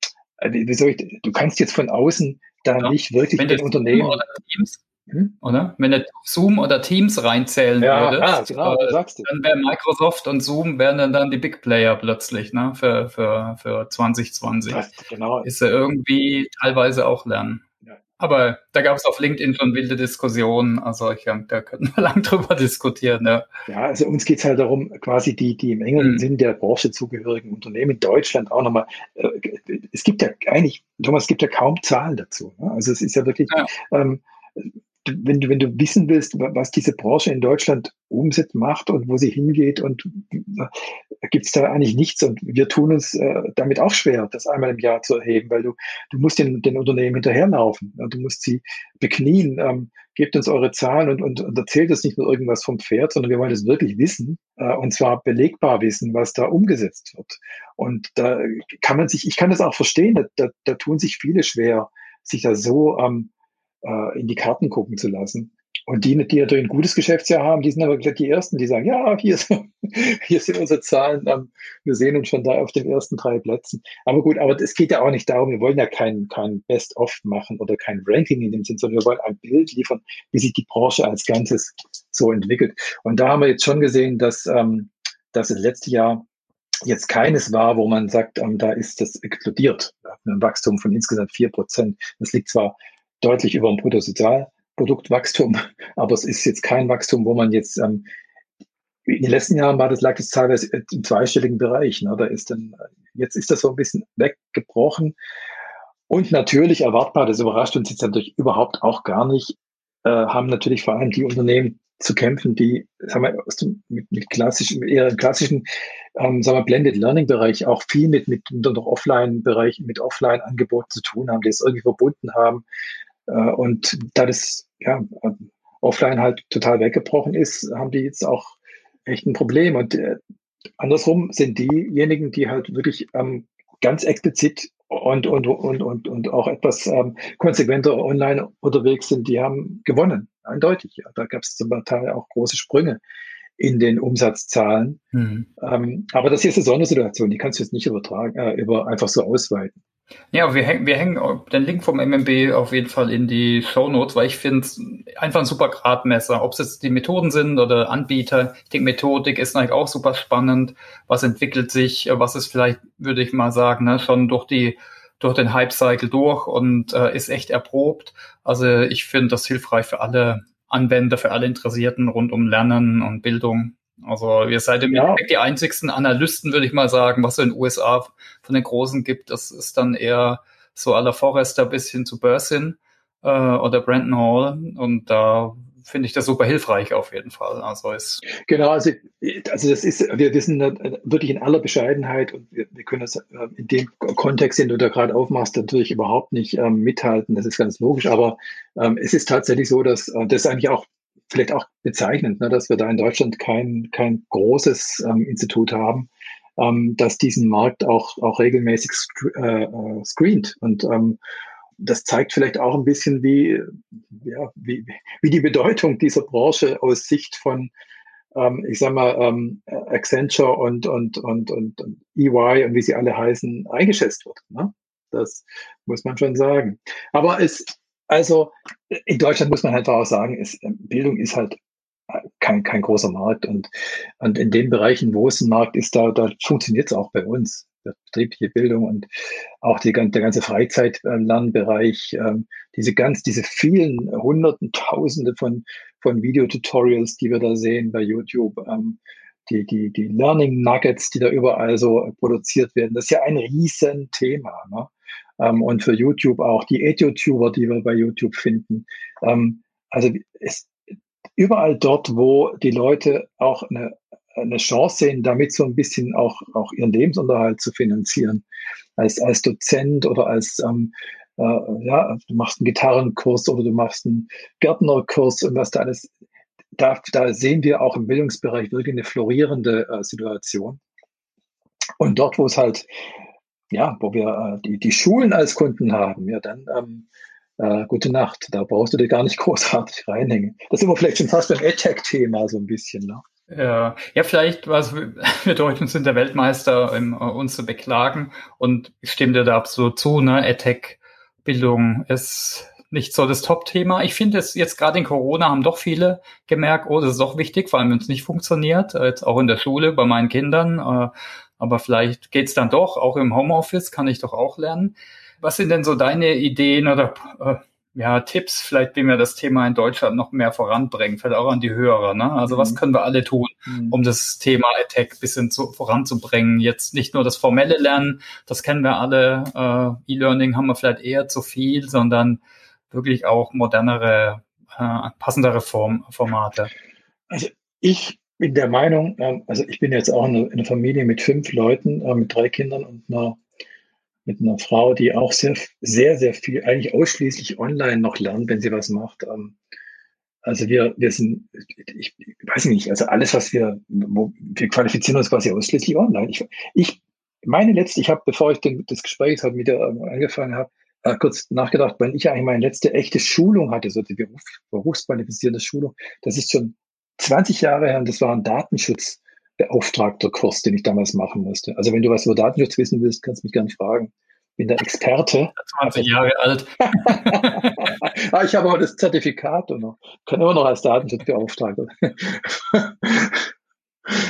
wie soll ich, du kannst jetzt von außen da ja. nicht wirklich Wenn den Unternehmen. Oder Teams, hm? oder? Wenn du Zoom oder Teams reinzählen ja, würdest, ah, genau, äh, dann wäre Microsoft und Zoom wären dann, dann die Big Player plötzlich, ne, für, für, für 2020. Das, genau. Ist ja irgendwie teilweise auch lernen. Aber da gab es auf LinkedIn schon wilde Diskussionen. Also ich, da könnten wir lang drüber diskutieren. Ja, ja also uns geht es halt darum, quasi die, die im engeren mhm. Sinn der Branche zugehörigen Unternehmen in Deutschland auch nochmal. Äh, es gibt ja eigentlich, Thomas, es gibt ja kaum Zahlen dazu. Ne? Also es ist ja wirklich, ja. Ähm, wenn du, wenn du wissen willst, was diese Branche in Deutschland umsetzt, macht und wo sie hingeht und gibt es da eigentlich nichts und wir tun uns äh, damit auch schwer, das einmal im Jahr zu erheben, weil du, du musst den, den Unternehmen hinterherlaufen, ja, du musst sie beknien, ähm, gebt uns eure Zahlen und, und, und erzählt uns nicht nur irgendwas vom Pferd, sondern wir wollen es wirklich wissen äh, und zwar belegbar wissen, was da umgesetzt wird. Und da kann man sich, ich kann das auch verstehen, da, da, da tun sich viele schwer, sich da so ähm, äh, in die Karten gucken zu lassen. Und die, die natürlich ein gutes Geschäftsjahr haben, die sind aber gleich die Ersten, die sagen, ja, hier, ist, hier sind unsere Zahlen, ähm, wir sehen uns schon da auf den ersten drei Plätzen. Aber gut, aber es geht ja auch nicht darum, wir wollen ja kein, kein Best-of machen oder kein Ranking in dem Sinn, sondern wir wollen ein Bild liefern, wie sich die Branche als Ganzes so entwickelt. Und da haben wir jetzt schon gesehen, dass, ähm, dass das letzte Jahr jetzt keines war, wo man sagt, ähm, da ist das explodiert. Ein Wachstum von insgesamt vier Prozent. Das liegt zwar deutlich über dem Bruttosozialproduktwachstum, aber es ist jetzt kein Wachstum, wo man jetzt ähm, in den letzten Jahren war das, lag das teilweise im zweistelligen Bereich. Ne? Da ist dann, jetzt ist das so ein bisschen weggebrochen. Und natürlich erwartbar, das überrascht uns jetzt natürlich überhaupt auch gar nicht, äh, haben natürlich vor allem die Unternehmen zu kämpfen, die sagen wir, dem, mit, mit klassischen, eher klassischen, ähm, sagen wir, Blended Learning Bereich auch viel mit, mit noch Offline-Bereichen, mit Offline-Angeboten zu tun haben, die es irgendwie verbunden haben, äh, und da das ja, offline halt total weggebrochen ist, haben die jetzt auch echt ein Problem. Und äh, andersrum sind diejenigen, die halt wirklich ähm, ganz explizit und, und, und, und, und auch etwas ähm, konsequenter online unterwegs sind, die haben gewonnen, eindeutig. Ja. Da gab es zum Teil auch große Sprünge in den Umsatzzahlen. Mhm. Ähm, aber das hier ist eine Sondersituation, die kannst du jetzt nicht übertragen, äh, über einfach so ausweiten. Ja, wir, häng, wir hängen den Link vom MMB auf jeden Fall in die Show Notes, weil ich finde es einfach ein super Gradmesser, ob es jetzt die Methoden sind oder Anbieter. Ich denke, Methodik ist eigentlich auch super spannend. Was entwickelt sich, was ist vielleicht, würde ich mal sagen, ne, schon durch die durch den Hype-Cycle durch und äh, ist echt erprobt. Also ich finde das hilfreich für alle Anwender, für alle Interessierten rund um Lernen und Bildung. Also ihr seid im ja. die einzigsten Analysten, würde ich mal sagen, was es in den USA von den Großen gibt. Das ist dann eher so aller Forrester bis hin zu Bursin äh, oder Brandon Hall. Und da finde ich das super hilfreich auf jeden Fall. Also ist genau, also, also das ist, wir wissen wirklich in aller Bescheidenheit und wir, wir können das äh, in dem Kontext, den du da gerade aufmachst, natürlich überhaupt nicht ähm, mithalten. Das ist ganz logisch, aber ähm, es ist tatsächlich so, dass äh, das eigentlich auch vielleicht auch bezeichnend, ne, dass wir da in Deutschland kein, kein großes ähm, Institut haben, ähm, das diesen Markt auch, auch regelmäßig sc äh, äh, screent. Und ähm, das zeigt vielleicht auch ein bisschen, wie, ja, wie, wie die Bedeutung dieser Branche aus Sicht von, ähm, ich sag mal, ähm, Accenture und, und, und, und, und EY und wie sie alle heißen, eingeschätzt wird. Ne? Das muss man schon sagen. Aber es, also in Deutschland muss man halt auch sagen, ist, Bildung ist halt kein, kein großer Markt und, und in den Bereichen, wo es ein Markt ist, da, da funktioniert es auch bei uns. Betriebliche Bildung und auch die, der ganze Freizeitlernbereich, ähm, diese ganz, diese vielen Hunderten, Tausende von, von Videotutorials, die wir da sehen bei YouTube, ähm, die, die, die Learning Nuggets, die da überall so produziert werden, das ist ja ein Riesenthema. Ne? Ähm, und für YouTube auch die EduTuber, die wir bei YouTube finden. Ähm, also es, überall dort, wo die Leute auch eine, eine Chance sehen, damit so ein bisschen auch, auch ihren Lebensunterhalt zu finanzieren. Als, als Dozent oder als, ähm, äh, ja, du machst einen Gitarrenkurs oder du machst einen Gärtnerkurs und was da alles. Da, da sehen wir auch im Bildungsbereich wirklich eine florierende äh, Situation. Und dort, wo es halt ja, wo wir äh, die, die Schulen als Kunden haben, ja, dann ähm, äh, gute Nacht. Da brauchst du dir gar nicht großartig reinhängen. Das ist immer vielleicht schon fast beim AdTech-Thema so ein bisschen. Ne? Ja, ja, vielleicht, was wir Deutschen sind der Weltmeister, um, äh, uns zu beklagen. Und ich stimme dir da absolut zu, ne? AdTech-Bildung ist nicht so das Top-Thema. Ich finde es jetzt gerade in Corona haben doch viele gemerkt, oh, das ist doch wichtig, vor allem wenn es nicht funktioniert, äh, jetzt auch in der Schule bei meinen Kindern. Äh, aber vielleicht geht's dann doch, auch im Homeoffice kann ich doch auch lernen. Was sind denn so deine Ideen oder äh, ja, Tipps, vielleicht wie wir das Thema in Deutschland noch mehr voranbringen, vielleicht auch an die Hörer. Ne? Also mhm. was können wir alle tun, mhm. um das Thema Attack bisschen zu, voranzubringen? Jetzt nicht nur das formelle Lernen, das kennen wir alle, äh, E-Learning haben wir vielleicht eher zu viel, sondern wirklich auch modernere, äh, passendere Form, Formate. Also ich bin der Meinung, ähm, also ich bin jetzt auch in einer Familie mit fünf Leuten, äh, mit drei Kindern und einer, mit einer Frau, die auch sehr, sehr, sehr viel, eigentlich ausschließlich online noch lernt, wenn sie was macht. Ähm, also wir, wir sind, ich, weiß nicht, also alles, was wir, wir qualifizieren uns quasi ausschließlich online. Ich, ich meine letzte, ich habe, bevor ich den, das Gespräch mit dir ähm, angefangen habe, äh, kurz nachgedacht, weil ich eigentlich meine letzte echte Schulung hatte, so die Beruf, berufsqualifizierende Schulung, das ist schon 20 Jahre her und das war ein Datenschutzbeauftragter Kurs, den ich damals machen musste. Also wenn du was über Datenschutz wissen willst, kannst du mich gerne fragen. Bin der Experte. 20 Jahre alt. ah, ich habe aber das Zertifikat und noch. Kann immer noch als Datenschutzbeauftragter.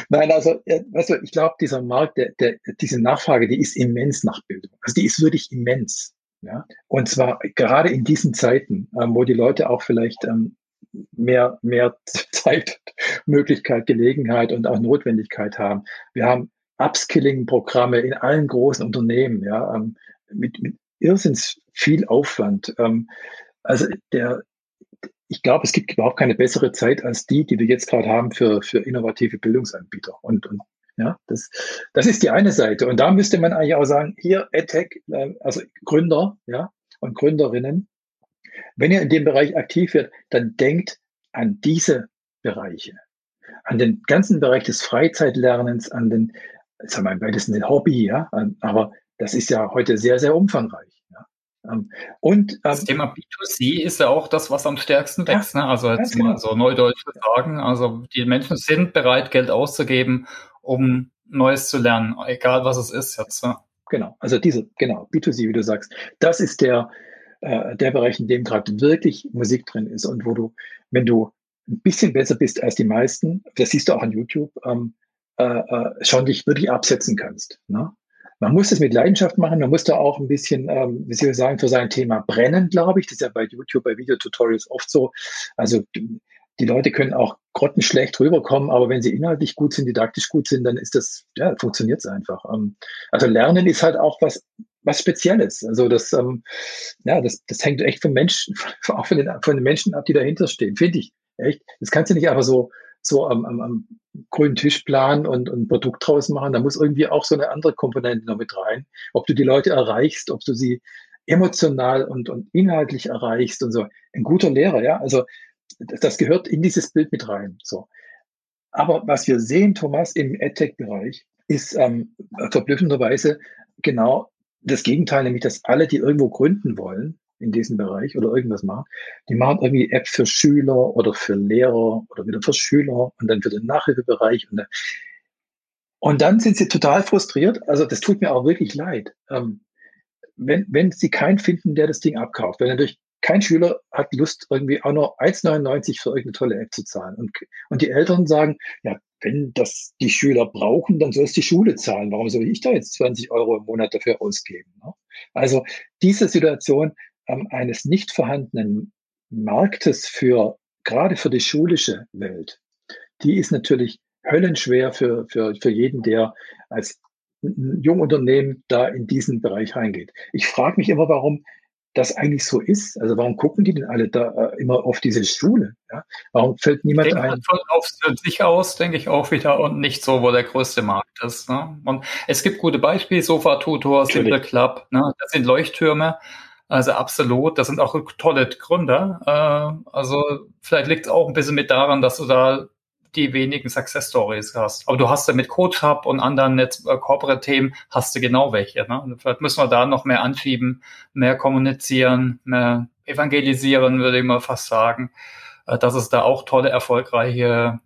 Nein, also, du, ich glaube, dieser Markt, der, der, diese Nachfrage, die ist immens nach Bildung. Also die ist wirklich immens. Ja? Und zwar gerade in diesen Zeiten, ähm, wo die Leute auch vielleicht ähm, mehr, mehr Zeit, Möglichkeit, Gelegenheit und auch Notwendigkeit haben. Wir haben Upskilling-Programme in allen großen Unternehmen, ja, ähm, mit, mit irrsinns viel Aufwand. Ähm, also der, ich glaube, es gibt überhaupt keine bessere Zeit als die, die wir jetzt gerade haben für, für innovative Bildungsanbieter. Und, und ja, das, das ist die eine Seite. Und da müsste man eigentlich auch sagen, hier EdTech, äh, also Gründer, ja, und Gründerinnen, wenn ihr in dem Bereich aktiv wird, dann denkt an diese Bereiche, an den ganzen Bereich des Freizeitlernens, an den, sagen wir mal, das ist ein Hobby, ja, aber das ist ja heute sehr, sehr umfangreich. Ja. Ähm, und ähm, das Thema B2C ist ja auch das, was am stärksten wächst. Ja, ne? Also jetzt mal genau. so neudeutsch sagen, also die Menschen sind bereit, Geld auszugeben, um Neues zu lernen, egal was es ist jetzt. Ja. genau. Also diese, genau, B2C, wie du sagst, das ist der, äh, der Bereich, in dem gerade wirklich Musik drin ist und wo du, wenn du ein bisschen besser bist als die meisten, das siehst du auch an YouTube, ähm, äh, äh, schon dich wirklich absetzen kannst. Ne? Man muss es mit Leidenschaft machen, man muss da auch ein bisschen, ähm, wie soll ich sagen, für sein Thema brennen, glaube ich. Das ist ja bei YouTube, bei Videotutorials oft so. Also die Leute können auch grottenschlecht rüberkommen, aber wenn sie inhaltlich gut sind, didaktisch gut sind, dann ist das, ja, funktioniert es einfach. Ähm, also Lernen ist halt auch was, was Spezielles. Also das, ähm, ja, das, das hängt echt vom Menschen, auch von den, von den Menschen ab, die dahinter stehen, finde ich. Echt. Das kannst du nicht einfach so, so am, am, am grünen Tisch planen und, und ein Produkt draus machen. Da muss irgendwie auch so eine andere Komponente noch mit rein. Ob du die Leute erreichst, ob du sie emotional und, und inhaltlich erreichst und so. Ein guter Lehrer, ja. Also das gehört in dieses Bild mit rein. So. Aber was wir sehen, Thomas, im EdTech-Bereich, ist ähm, verblüffenderweise genau das Gegenteil, nämlich dass alle, die irgendwo gründen wollen in diesem Bereich oder irgendwas machen, die machen irgendwie App für Schüler oder für Lehrer oder wieder für Schüler und dann für den Nachhilfebereich. Und dann, und dann sind sie total frustriert. Also das tut mir auch wirklich leid. Ähm, wenn, wenn sie keinen finden, der das Ding abkauft, weil natürlich kein Schüler hat Lust, irgendwie auch nur 1,99 für irgendeine tolle App zu zahlen. Und, und die Eltern sagen, ja, wenn das die Schüler brauchen, dann soll es die Schule zahlen. Warum soll ich da jetzt 20 Euro im Monat dafür ausgeben? Ne? Also diese Situation ähm, eines nicht vorhandenen Marktes für, gerade für die schulische Welt, die ist natürlich höllenschwer für, für, für jeden, der als Jungunternehmen da in diesen Bereich reingeht. Ich frage mich immer, warum das eigentlich so ist. Also warum gucken die denn alle da äh, immer auf diese Schule? Ja? Warum fällt niemand ich ein? Von auf sich aus denke ich auch wieder und nicht so, wo der größte Markt ist. Ne? Und es gibt gute Beispiele, Sofa Tutor, Simple Club, ne? das sind Leuchttürme. Also absolut, das sind auch tolle Gründer. Äh, also vielleicht liegt es auch ein bisschen mit daran, dass du da die wenigen Success Stories hast. Aber du hast ja mit Coach Hub und anderen Netz äh, Corporate Themen hast du genau welche. Ne? Vielleicht müssen wir da noch mehr anschieben, mehr kommunizieren, mehr evangelisieren, würde ich mal fast sagen, äh, dass es da auch tolle, erfolgreiche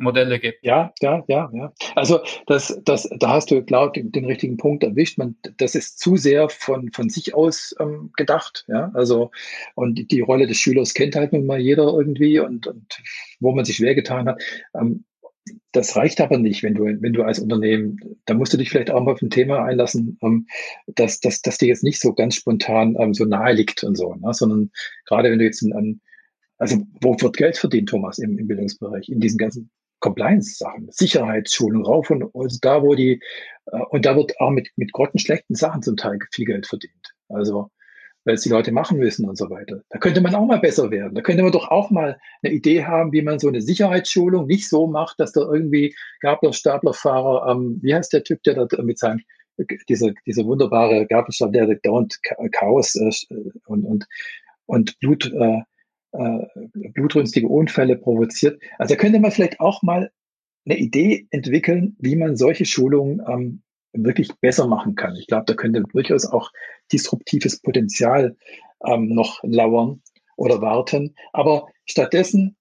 Modelle gibt. Ja, ja, ja, ja. Also das, das, da hast du, glaube ich, den, richtigen Punkt erwischt. Man, das ist zu sehr von, von sich aus ähm, gedacht. Ja, also und die, die Rolle des Schülers kennt halt nun mal jeder irgendwie und, und wo man sich schwer getan hat. Ähm, das reicht aber nicht, wenn du, wenn du als Unternehmen, da musst du dich vielleicht auch mal auf ein Thema einlassen, ähm, dass, dass, dass dir jetzt nicht so ganz spontan ähm, so nahe liegt und so, ne? sondern gerade wenn du jetzt an, also wo wird Geld verdient, Thomas, im, im Bildungsbereich, in diesen ganzen Compliance-Sachen, Sicherheitsschulung rauf und, und da, wo die, äh, und da wird auch mit, mit grottenschlechten Sachen zum Teil viel Geld verdient. Also, weil es die Leute machen müssen und so weiter. Da könnte man auch mal besser werden. Da könnte man doch auch mal eine Idee haben, wie man so eine Sicherheitsschulung nicht so macht, dass da irgendwie Gabler, Staplerfahrer, ähm, wie heißt der Typ, der da mit seinem, dieser, dieser wunderbare Gabelstapler, der dauernd Chaos äh, und, und, und Blut, äh, blutrünstige Unfälle provoziert. Also da könnte man vielleicht auch mal eine Idee entwickeln, wie man solche Schulungen ähm, wirklich besser machen kann. Ich glaube, da könnte durchaus auch disruptives Potenzial ähm, noch lauern oder warten. Aber stattdessen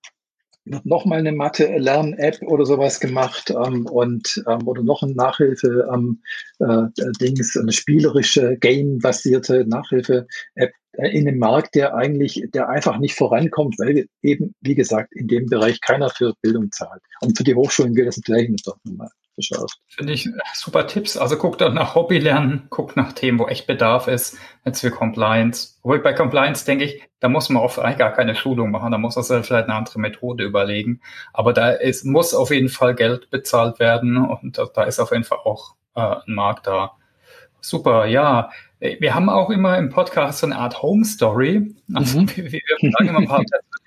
wird nochmal eine Mathe-Lern-App oder sowas gemacht ähm, und ähm, oder noch ein Nachhilfe-Dings, ähm, äh, eine spielerische, game-basierte Nachhilfe-App äh, in einem Markt, der eigentlich, der einfach nicht vorankommt, weil eben, wie gesagt, in dem Bereich keiner für Bildung zahlt. Und für die Hochschulen gilt das gleiche doch nochmal geschafft. Finde ich äh, super Tipps. Also guck dann nach Hobby lernen, guck nach Themen, wo echt Bedarf ist, jetzt für Compliance. Obwohl bei Compliance denke ich, da muss man oft eigentlich gar keine Schulung machen, da muss man sich vielleicht eine andere Methode überlegen. Aber da ist, muss auf jeden Fall Geld bezahlt werden und da, da ist auf jeden Fall auch äh, ein Markt da. Super, ja. Wir haben auch immer im Podcast so eine Art Home Story. Also mhm. wir, wir fragen immer ein paar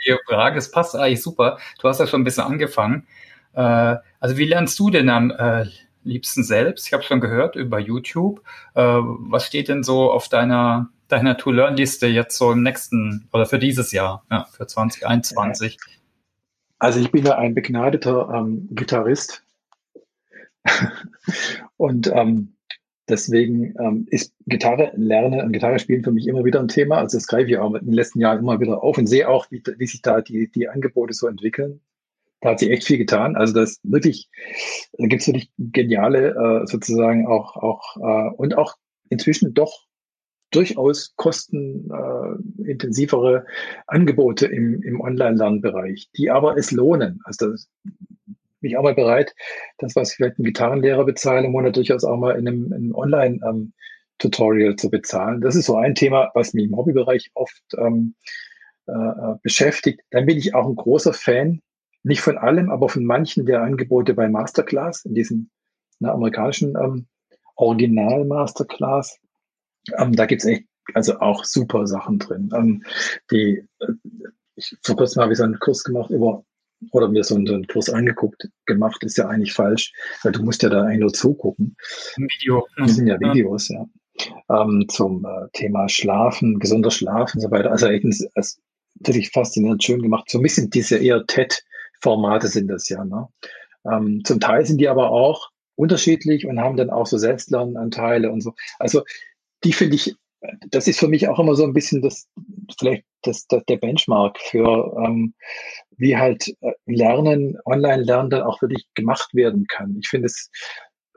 die Frage, es passt eigentlich super. Du hast ja schon ein bisschen angefangen. Äh, also wie lernst du denn am äh, liebsten selbst? Ich habe schon gehört über YouTube. Äh, was steht denn so auf deiner deiner To-Learn-Liste jetzt so im nächsten oder für dieses Jahr, ja, für 2021? Also ich bin ja ein begnadeter ähm, Gitarrist und ähm, deswegen ähm, ist Gitarre lernen und Gitarre spielen für mich immer wieder ein Thema. Also das greife ich auch in den letzten Jahren immer wieder auf und sehe auch, wie, wie sich da die, die Angebote so entwickeln da hat sich echt viel getan. Also das wirklich, da gibt es wirklich geniale äh, sozusagen auch, auch äh, und auch inzwischen doch durchaus kostenintensivere Angebote im, im Online-Lernbereich, die aber es lohnen. Also das, bin ich auch mal bereit, das, was vielleicht ein Gitarrenlehrer bezahlen im Monat, durchaus auch mal in einem, in einem Online-Tutorial ähm, zu bezahlen. Das ist so ein Thema, was mich im Hobbybereich oft ähm, äh, äh, beschäftigt. Dann bin ich auch ein großer Fan, nicht von allem, aber von manchen der Angebote bei Masterclass, in diesem ne, amerikanischen ähm, Original Masterclass. Ähm, da gibt's echt also auch super Sachen drin. Ähm, die, äh, ich, vor kurzem habe ich so einen Kurs gemacht über oder mir so einen, Kurs angeguckt, gemacht, ist ja eigentlich falsch, weil du musst ja da eigentlich nur zugucken. Video. Das sind ja Videos, ja. ja. Ähm, zum äh, Thema Schlafen, gesunder Schlafen und so weiter. Also echt wirklich faszinierend schön gemacht. So ein bisschen diese eher TED-Formate sind das ja. Ne? Ähm, zum Teil sind die aber auch unterschiedlich und haben dann auch so Selbstlernanteile und so. Also die finde ich, das ist für mich auch immer so ein bisschen das, vielleicht das, das der Benchmark für ähm, wie halt äh, Lernen, Online-Lernen dann auch wirklich gemacht werden kann. Ich finde es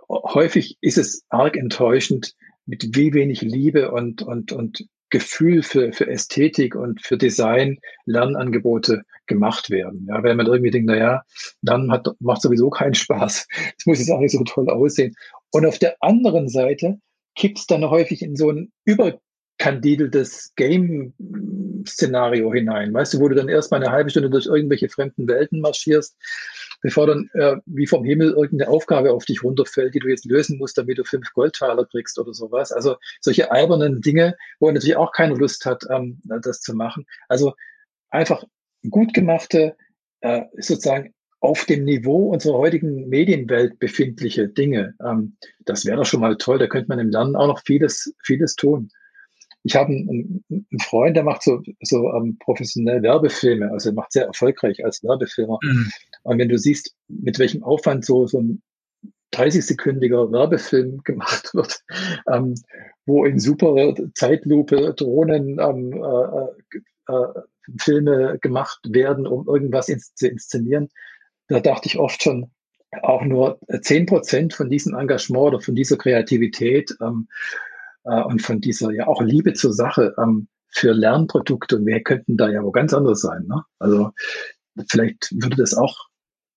häufig ist es arg enttäuschend, mit wie wenig Liebe und, und, und Gefühl für, für Ästhetik und für Design Lernangebote gemacht werden. Ja, wenn man irgendwie denkt, naja, dann hat, macht sowieso keinen Spaß. Es muss jetzt auch nicht so toll aussehen. Und auf der anderen Seite kippt es dann häufig in so ein überkandideltes Game-Szenario hinein. Weißt du, wo du dann erstmal eine halbe Stunde durch irgendwelche fremden Welten marschierst, bevor dann äh, wie vom Himmel irgendeine Aufgabe auf dich runterfällt, die du jetzt lösen musst, damit du fünf Goldtaler kriegst oder sowas. Also solche albernen Dinge, wo natürlich auch keine Lust hat, ähm, das zu machen. Also einfach gut gemachte, äh, sozusagen auf dem Niveau unserer heutigen Medienwelt befindliche Dinge. Ähm, das wäre doch schon mal toll. Da könnte man im Lernen auch noch vieles, vieles tun. Ich habe einen, einen Freund, der macht so, so ähm, professionell Werbefilme, also er macht sehr erfolgreich als Werbefilmer. Mhm. Und wenn du siehst, mit welchem Aufwand so, so ein 30-sekündiger Werbefilm gemacht wird, ähm, wo in super Zeitlupe Drohnen ähm, äh, äh, äh Filme gemacht werden, um irgendwas ins, zu inszenieren, da dachte ich oft schon, auch nur zehn Prozent von diesem Engagement oder von dieser Kreativität ähm, äh, und von dieser ja auch Liebe zur Sache ähm, für Lernprodukte und wir könnten da ja wo ganz anders sein. Ne? Also vielleicht würde das auch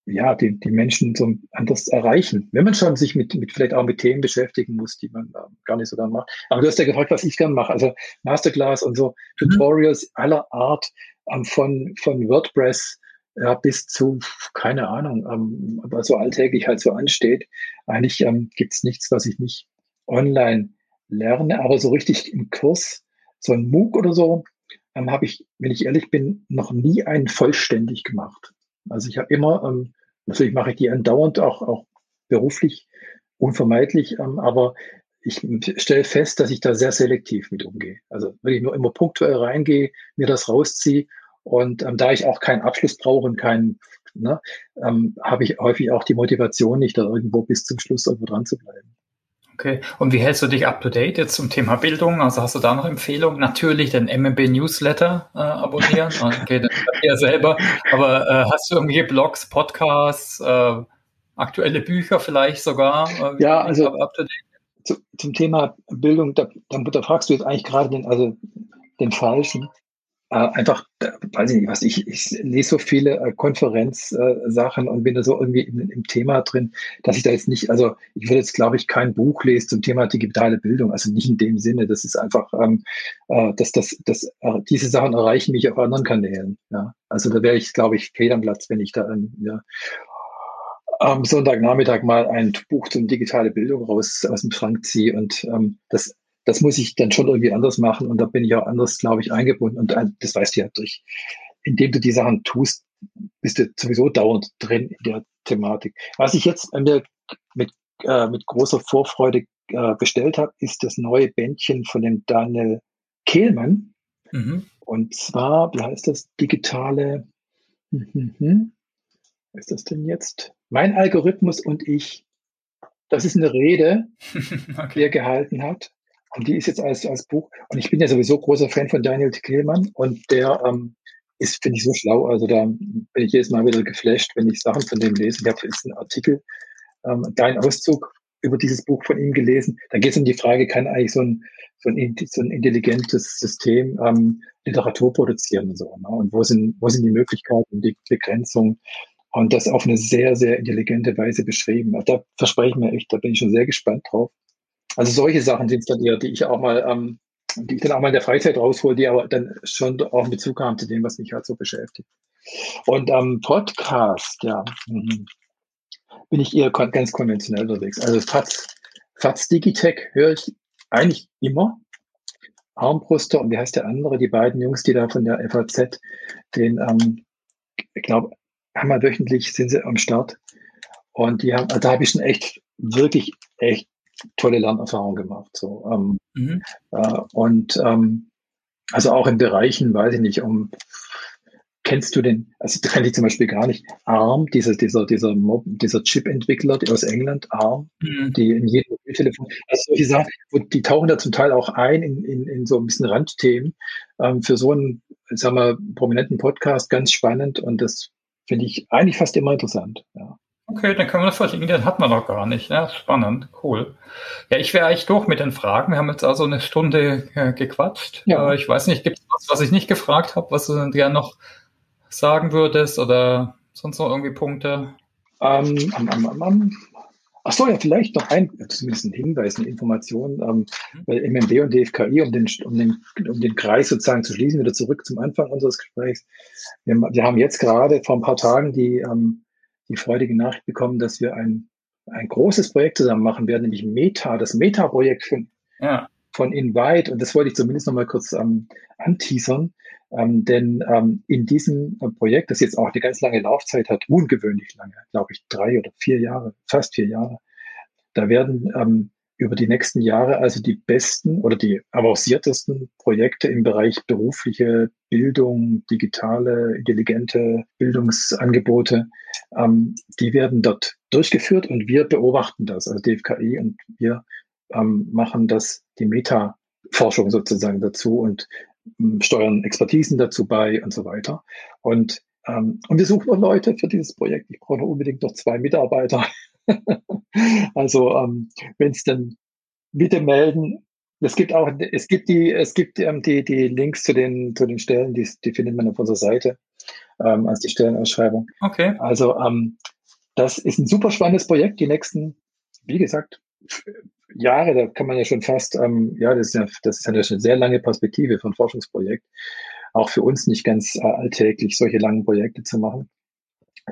ja die, die Menschen so anders erreichen, wenn man schon sich mit, mit vielleicht auch mit Themen beschäftigen muss, die man äh, gar nicht so gern macht. Aber du hast ja gefragt, was ich gern mache. Also Masterclass und so mhm. Tutorials aller Art ähm, von von WordPress ja, bis zu, keine Ahnung, ähm, aber so alltäglich halt so ansteht. Eigentlich ähm, gibt es nichts, was ich nicht online lerne, aber so richtig im Kurs, so ein MOOC oder so, ähm, habe ich, wenn ich ehrlich bin, noch nie einen vollständig gemacht. Also ich habe immer, ähm, natürlich mache ich die andauernd auch, auch beruflich unvermeidlich, ähm, aber ich stelle fest, dass ich da sehr selektiv mit umgehe. Also wenn ich nur immer punktuell reingehe, mir das rausziehe und ähm, da ich auch keinen Abschluss brauche und keinen, ne, ähm, habe ich häufig auch die Motivation nicht, da irgendwo bis zum Schluss irgendwo dran zu bleiben. Okay, und wie hältst du dich up to date jetzt zum Thema Bildung? Also hast du da noch Empfehlungen? Natürlich den MMB Newsletter äh, abonnieren. Okay, das ja selber. Aber äh, hast du irgendwelche Blogs, Podcasts, äh, aktuelle Bücher vielleicht sogar? Äh, ja, also zu, zum Thema Bildung, da, da, da fragst du jetzt eigentlich gerade den, also den falschen einfach, äh, weiß ich nicht was, ich, ich lese so viele äh, Konferenzsachen äh, und bin da so irgendwie im, im, Thema drin, dass ich da jetzt nicht, also ich würde jetzt, glaube ich, kein Buch lesen zum Thema digitale Bildung, also nicht in dem Sinne, das ist einfach, ähm, äh, dass das, das, diese Sachen erreichen mich auf anderen Kanälen. Ja? Also da wäre ich, glaube ich, fehl am Platz, wenn ich da ähm, ja, am Sonntagnachmittag mal ein Buch zum digitale Bildung raus aus dem Schrank ziehe und ähm, das das muss ich dann schon irgendwie anders machen und da bin ich auch anders, glaube ich, eingebunden. Und äh, das weißt du ja durch, indem du die Sachen tust, bist du sowieso dauernd drin in der Thematik. Was ich jetzt mir mit, äh, mit großer Vorfreude äh, bestellt habe, ist das neue Bändchen von dem Daniel Kehlmann. Mhm. Und zwar, wie heißt das, digitale, hm, hm, hm. was ist das denn jetzt? Mein Algorithmus und ich. Das ist eine Rede, okay. die er gehalten hat. Und die ist jetzt als, als Buch. Und ich bin ja sowieso großer Fan von Daniel Kehlmann und der ähm, ist, finde ich, so schlau. Also da bin ich jedes Mal wieder geflasht, wenn ich Sachen von dem lese. Ich habe jetzt einen Artikel, ähm, dein Auszug über dieses Buch von ihm gelesen. Da geht es um die Frage, kann eigentlich so ein, so ein, so ein intelligentes System ähm, Literatur produzieren und so. Ne? Und wo sind, wo sind die Möglichkeiten und die Begrenzungen? Und das auf eine sehr, sehr intelligente Weise beschrieben. Da verspreche ich mir echt, da bin ich schon sehr gespannt drauf. Also solche Sachen sind es dann eher, die ich auch mal, ähm, die ich dann auch mal in der Freizeit raushole, die aber dann schon auch in Bezug haben zu dem, was mich halt so beschäftigt. Und am ähm, Podcast, ja, mhm, bin ich eher ganz konventionell unterwegs. Also FATS, FATS Digitech höre ich eigentlich immer. Armbruster und wie heißt der andere? Die beiden Jungs, die da von der FAZ, den, ähm, ich glaube, einmal wöchentlich sind sie am Start. Und die haben, da habe ich schon echt, wirklich echt tolle Lernerfahrungen gemacht. So, ähm, mhm. äh, und ähm, also auch in Bereichen, weiß ich nicht, um kennst du den, also das kannte ich zum Beispiel gar nicht, ARM, dieser, dieser, dieser Mob, dieser Chip-Entwickler aus England, ARM, mhm. die in jedem Mobiltelefon, also solche Sachen, die tauchen da zum Teil auch ein in, in, in so ein bisschen Randthemen. Ähm, für so einen, sagen wir, prominenten Podcast ganz spannend und das finde ich eigentlich fast immer interessant. Ja. Okay, dann können wir das verlinken, den hat man noch gar nicht. Ja, spannend, cool. Ja, ich wäre eigentlich durch mit den Fragen. Wir haben jetzt also eine Stunde äh, gequatscht. Ja. Äh, ich weiß nicht, gibt es was, was ich nicht gefragt habe, was du gerne noch sagen würdest oder sonst noch irgendwie Punkte? Ähm, um, um, um, Ach so, ja, vielleicht noch ein, zumindest ein Hinweis, eine Information, ähm, weil MMB und DFKI, um den, um, den, um den Kreis sozusagen zu schließen, wieder zurück zum Anfang unseres Gesprächs. Wir, wir haben jetzt gerade vor ein paar Tagen die, ähm, die freudige Nachricht bekommen, dass wir ein, ein großes Projekt zusammen machen werden, nämlich Meta, das Meta-Projekt von, ja. von Invite. Und das wollte ich zumindest noch mal kurz ähm, anteasern. Ähm, denn ähm, in diesem äh, Projekt, das jetzt auch eine ganz lange Laufzeit hat, ungewöhnlich lange, glaube ich, drei oder vier Jahre, fast vier Jahre, da werden ähm, über die nächsten Jahre also die besten oder die avanciertesten Projekte im Bereich berufliche Bildung, digitale, intelligente Bildungsangebote, ähm, die werden dort durchgeführt und wir beobachten das, also DFKI und wir ähm, machen das, die Meta-Forschung sozusagen dazu und steuern Expertisen dazu bei und so weiter. Und, ähm, und wir suchen noch Leute für dieses Projekt. Ich brauche unbedingt noch zwei Mitarbeiter. also ähm, wenn es dann bitte melden. Es gibt auch, es gibt die, es gibt ähm, die, die Links zu den, zu den Stellen, die, die findet man auf unserer Seite ähm, als die Stellenausschreibung. Okay. Also ähm, das ist ein super spannendes Projekt. Die nächsten, wie gesagt, Jahre, da kann man ja schon fast, ähm, ja, das ist ja, das ist ja eine sehr lange Perspektive von Forschungsprojekt. Auch für uns nicht ganz äh, alltäglich, solche langen Projekte zu machen.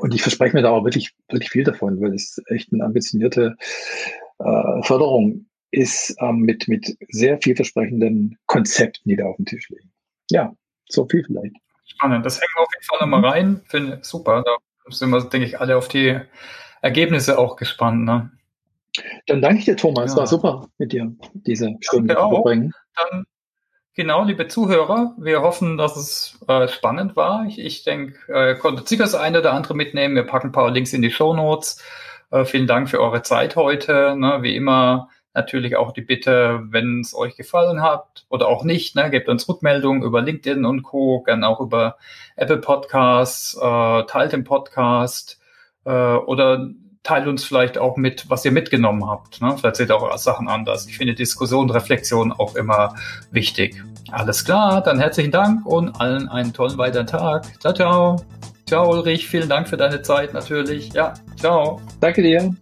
Und ich verspreche mir da auch wirklich, wirklich viel davon, weil es echt eine ambitionierte äh, Förderung ist ähm, mit, mit sehr vielversprechenden Konzepten, die da auf dem Tisch liegen. Ja, so viel vielleicht. Spannend. Das hängen wir auf jeden Fall nochmal rein. Finde super. Da sind wir, denke ich, alle auf die Ergebnisse auch gespannt. Ne? Dann danke ich dir, Thomas. Ja. War super mit dir, diese Stunde zu verbringen. Dann, genau, liebe Zuhörer, wir hoffen, dass es äh, spannend war. Ich, ich denke, äh, konntet sicher das eine oder andere mitnehmen. Wir packen ein paar Links in die Show Notes. Äh, vielen Dank für eure Zeit heute. Ne, wie immer natürlich auch die Bitte, wenn es euch gefallen hat oder auch nicht, ne, gebt uns Rückmeldungen über LinkedIn und Co., gerne auch über Apple Podcasts, äh, teilt den Podcast äh, oder teilt uns vielleicht auch mit, was ihr mitgenommen habt. Ne? Vielleicht seht ihr auch Sachen anders. Ich finde Diskussion, Reflexion auch immer wichtig. Alles klar, dann herzlichen Dank und allen einen tollen weiteren Tag. Ciao, ciao. Ciao, Ulrich. Vielen Dank für deine Zeit natürlich. Ja, ciao. Danke dir.